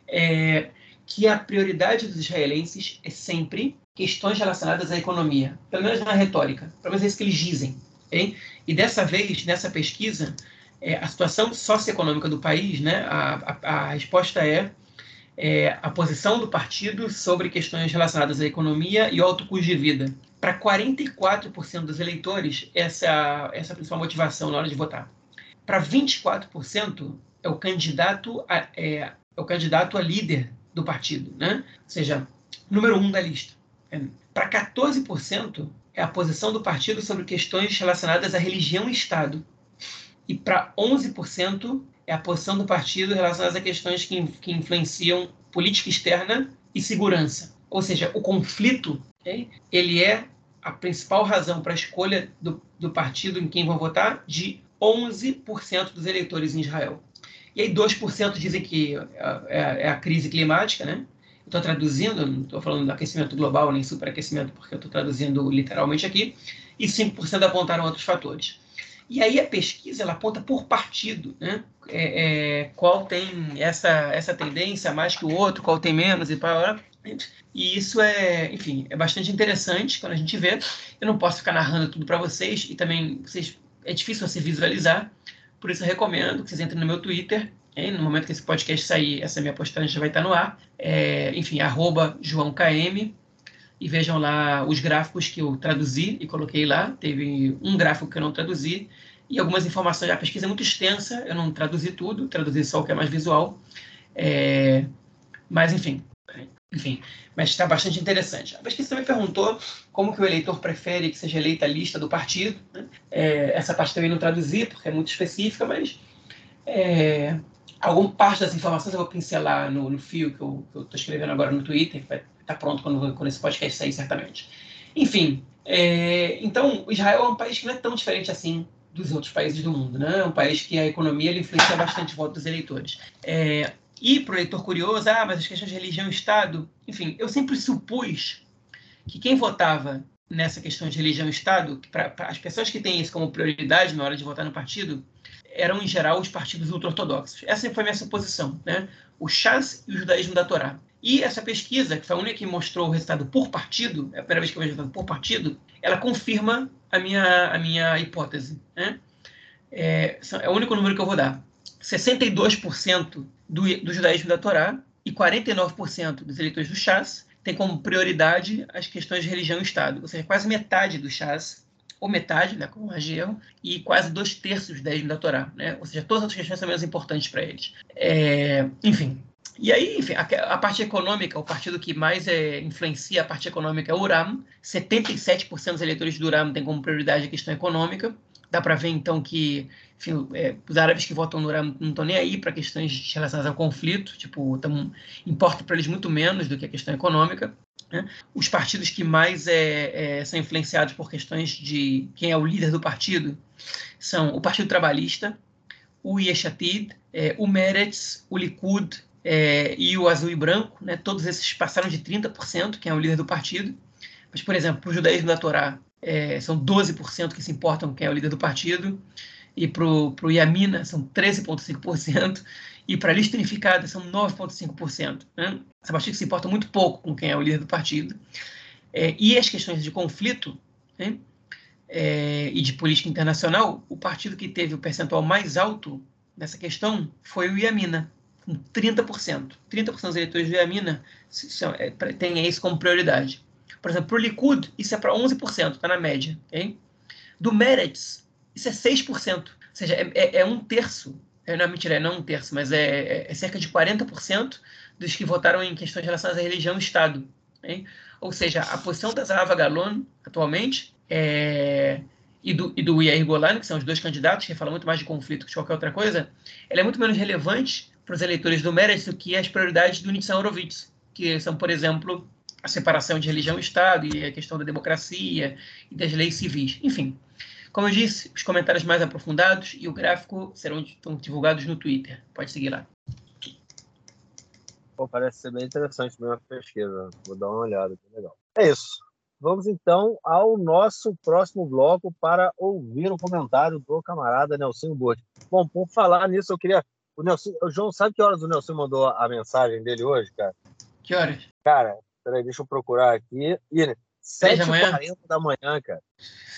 é, que a prioridade dos israelenses é sempre questões relacionadas à economia, pelo menos na retórica, pelo menos é isso que eles dizem. Okay? E dessa vez, nessa pesquisa, é, a situação socioeconômica do país, né, a, a, a resposta é, é, a posição do partido sobre questões relacionadas à economia e ao alto custo de vida. Para 44% dos eleitores, essa, essa é a principal motivação na hora de votar. Para 24%, é o candidato a, é, é o candidato a líder do partido, né? Ou seja, número um da lista. É, Para 14% é a posição do partido sobre questões relacionadas à religião e Estado. E para 11% é a posição do partido relacionada a questões que, que influenciam política externa e segurança. Ou seja, o conflito okay, ele é a principal razão para a escolha do, do partido em quem vão votar de 11% dos eleitores em Israel. E aí 2% dizem que é, é, é a crise climática, né? Estou traduzindo, não estou falando do aquecimento global nem superaquecimento, porque eu estou traduzindo literalmente aqui, e 5% apontaram outros fatores. E aí a pesquisa ela aponta por partido, né? É, é, qual tem essa, essa tendência mais que o outro, qual tem menos e para e isso é, enfim, é bastante interessante quando a gente vê. Eu não posso ficar narrando tudo para vocês e também vocês, é difícil você visualizar, por isso eu recomendo que vocês entrem no meu Twitter. Hein? No momento que esse podcast sair, essa minha postagem já vai estar no ar. É, enfim, JoãoKM. E vejam lá os gráficos que eu traduzi e coloquei lá. Teve um gráfico que eu não traduzi e algumas informações. A pesquisa é muito extensa, eu não traduzi tudo, traduzi só o que é mais visual. É, mas, enfim, enfim, mas está bastante interessante. A pesquisa também perguntou como que o eleitor prefere que seja eleita a lista do partido. Né? É, essa parte também não traduzi, porque é muito específica, mas é, alguma parte das informações eu vou pincelar no, no fio que eu estou escrevendo agora no Twitter, que vai estar tá pronto quando, quando esse podcast sair, certamente. Enfim, é, então, Israel é um país que não é tão diferente assim dos outros países do mundo. Né? É um país que a economia influencia bastante o voto dos eleitores. É, e para o leitor curioso, ah, mas as questões de religião e Estado, enfim, eu sempre supus que quem votava nessa questão de religião e Estado, para as pessoas que têm isso como prioridade na hora de votar no partido, eram, em geral, os partidos ultra-ortodoxos. Essa foi a minha suposição, né? O Chas e o judaísmo da Torá. E essa pesquisa, que foi a única que mostrou o resultado por partido, é a primeira vez que eu vejo o resultado por partido, ela confirma a minha, a minha hipótese. Né? É, é o único número que eu vou dar. 62% do, do judaísmo da Torá e 49% dos eleitores do Chas tem como prioridade as questões de religião e Estado. Ou seja, quase metade do Chas, ou metade, né, com mais de erro, e quase dois terços do judaísmo da Torá. Né? Ou seja, todas as questões são menos importantes para eles. É, enfim, e aí, enfim, a, a, parte econômica, o partido que mais é, influencia a parte econômica é o URAM. 77% dos eleitores do URAM têm como prioridade a questão econômica. Dá para ver, então, que enfim, é, os árabes que votam no URAM não estão nem aí para questões relacionadas ao conflito, tipo, tão, importa para eles muito menos do que a questão econômica. Né? Os partidos que mais é, é, são influenciados por questões de quem é o líder do partido são o Partido Trabalhista, o Yeshatid, é, o Meretz, o Likud, é, e o azul e branco, né, todos esses passaram de 30%, que é o líder do partido. Mas, por exemplo, para o judaísmo da Torá, é, são 12% que se importam quem é o líder do partido, e para o Yamina são 13,5%, e para a lista unificada são 9,5%. Né? São partidos que se importam muito pouco com quem é o líder do partido. É, e as questões de conflito né? é, e de política internacional, o partido que teve o percentual mais alto nessa questão foi o Yamina, com 30%. 30% dos eleitores do Yamina é, têm isso como prioridade. Por exemplo, para o Likud, isso é para 11%, está na média. Do Meretz, isso é 6%. Ou seja, é, é, é um terço. É, não, mentira, é não um terço, mas é, é, é cerca de 40% dos que votaram em questões relacionadas à religião e Estado. Ou seja, a posição da Zahava Galon, atualmente, é, e do, e do Yair Golan, que são os dois candidatos, que falam muito mais de conflito que de qualquer outra coisa, ela é muito menos relevante para os eleitores do Meretz do que as prioridades do Nitzan Horowitz, que são, por exemplo, a separação de religião e Estado e a questão da democracia e das leis civis. Enfim, como eu disse, os comentários mais aprofundados e o gráfico serão divulgados no Twitter. Pode seguir lá. Pô, parece ser bem interessante mesmo a pesquisa. Vou dar uma olhada, que legal. É isso. Vamos então ao nosso próximo bloco para ouvir o comentário do camarada Nelson Burti. Bom, por falar nisso, eu queria o, Nelson, o João, sabe que horas o Nelson mandou a mensagem dele hoje, cara? Que horas? Cara, peraí, deixa eu procurar aqui. Ih, 7h40 da manhã, cara.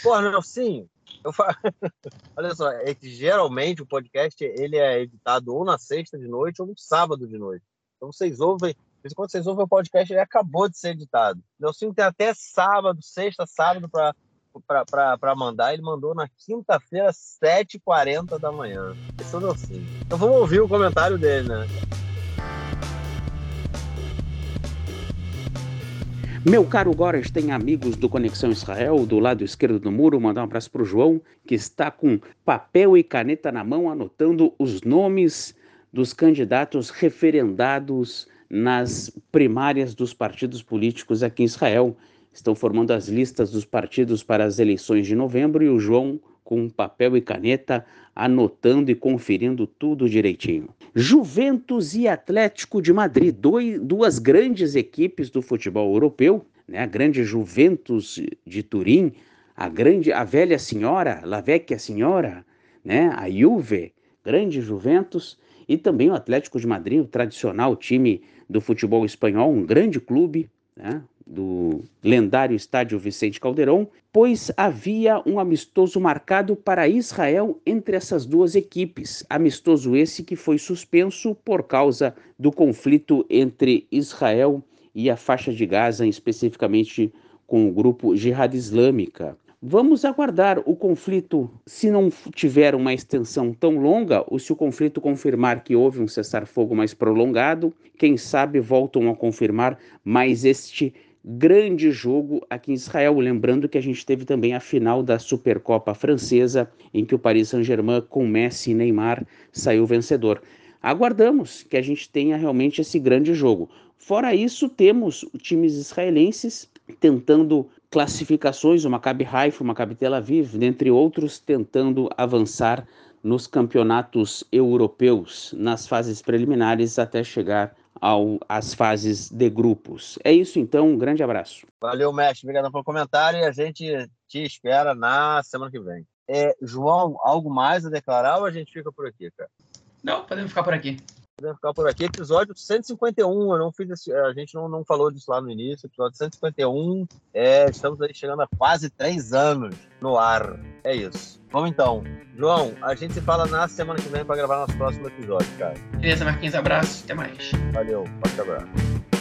Pô, Nelson, eu falo... olha só, é que geralmente o podcast ele é editado ou na sexta de noite ou no sábado de noite. Então vocês ouvem, quando vocês ouvem o podcast, ele acabou de ser editado. Nelson tem até sábado, sexta, sábado para para mandar, ele mandou na quinta-feira, 7h40 da manhã. Esse é o Nelsinho. Então vamos ouvir o comentário dele, né? Meu caro Goras tem amigos do Conexão Israel, do lado esquerdo do muro. Mandar um abraço para o João, que está com papel e caneta na mão, anotando os nomes dos candidatos referendados nas primárias dos partidos políticos aqui em Israel estão formando as listas dos partidos para as eleições de novembro e o João com papel e caneta anotando e conferindo tudo direitinho. Juventus e Atlético de Madrid, dois, duas grandes equipes do futebol europeu, né? A grande Juventus de Turim, a grande, a velha senhora, La Vecchia Senhora, né? A Juve, grande Juventus, e também o Atlético de Madrid, o tradicional time do futebol espanhol, um grande clube, né? Do lendário estádio Vicente Caldeirão, pois havia um amistoso marcado para Israel entre essas duas equipes. Amistoso esse que foi suspenso por causa do conflito entre Israel e a faixa de Gaza, especificamente com o grupo Jihad Islâmica. Vamos aguardar o conflito, se não tiver uma extensão tão longa, ou se o conflito confirmar que houve um cessar-fogo mais prolongado, quem sabe voltam a confirmar mais este grande jogo aqui em Israel. Lembrando que a gente teve também a final da Supercopa Francesa, em que o Paris Saint-Germain, com Messi e Neymar, saiu vencedor. Aguardamos que a gente tenha realmente esse grande jogo. Fora isso, temos times israelenses tentando classificações, o Maccabi Haifa, o Maccabi Tel Aviv, dentre outros, tentando avançar nos campeonatos europeus, nas fases preliminares, até chegar ao, às fases de grupos. É isso então, um grande abraço. Valeu, mestre. Obrigado pelo comentário e a gente te espera na semana que vem. É, João, algo mais a declarar ou a gente fica por aqui, cara? Não, podemos ficar por aqui. Podemos ficar por aqui. Episódio 151. Eu não fiz esse, a gente não, não falou disso lá no início. Episódio 151. É, estamos aí chegando a quase três anos no ar. É isso. Vamos então. João, a gente se fala na semana que vem para gravar nosso próximo episódio, cara. Beleza, Marquinhos. Abraço. Até mais. Valeu. Forte abraço.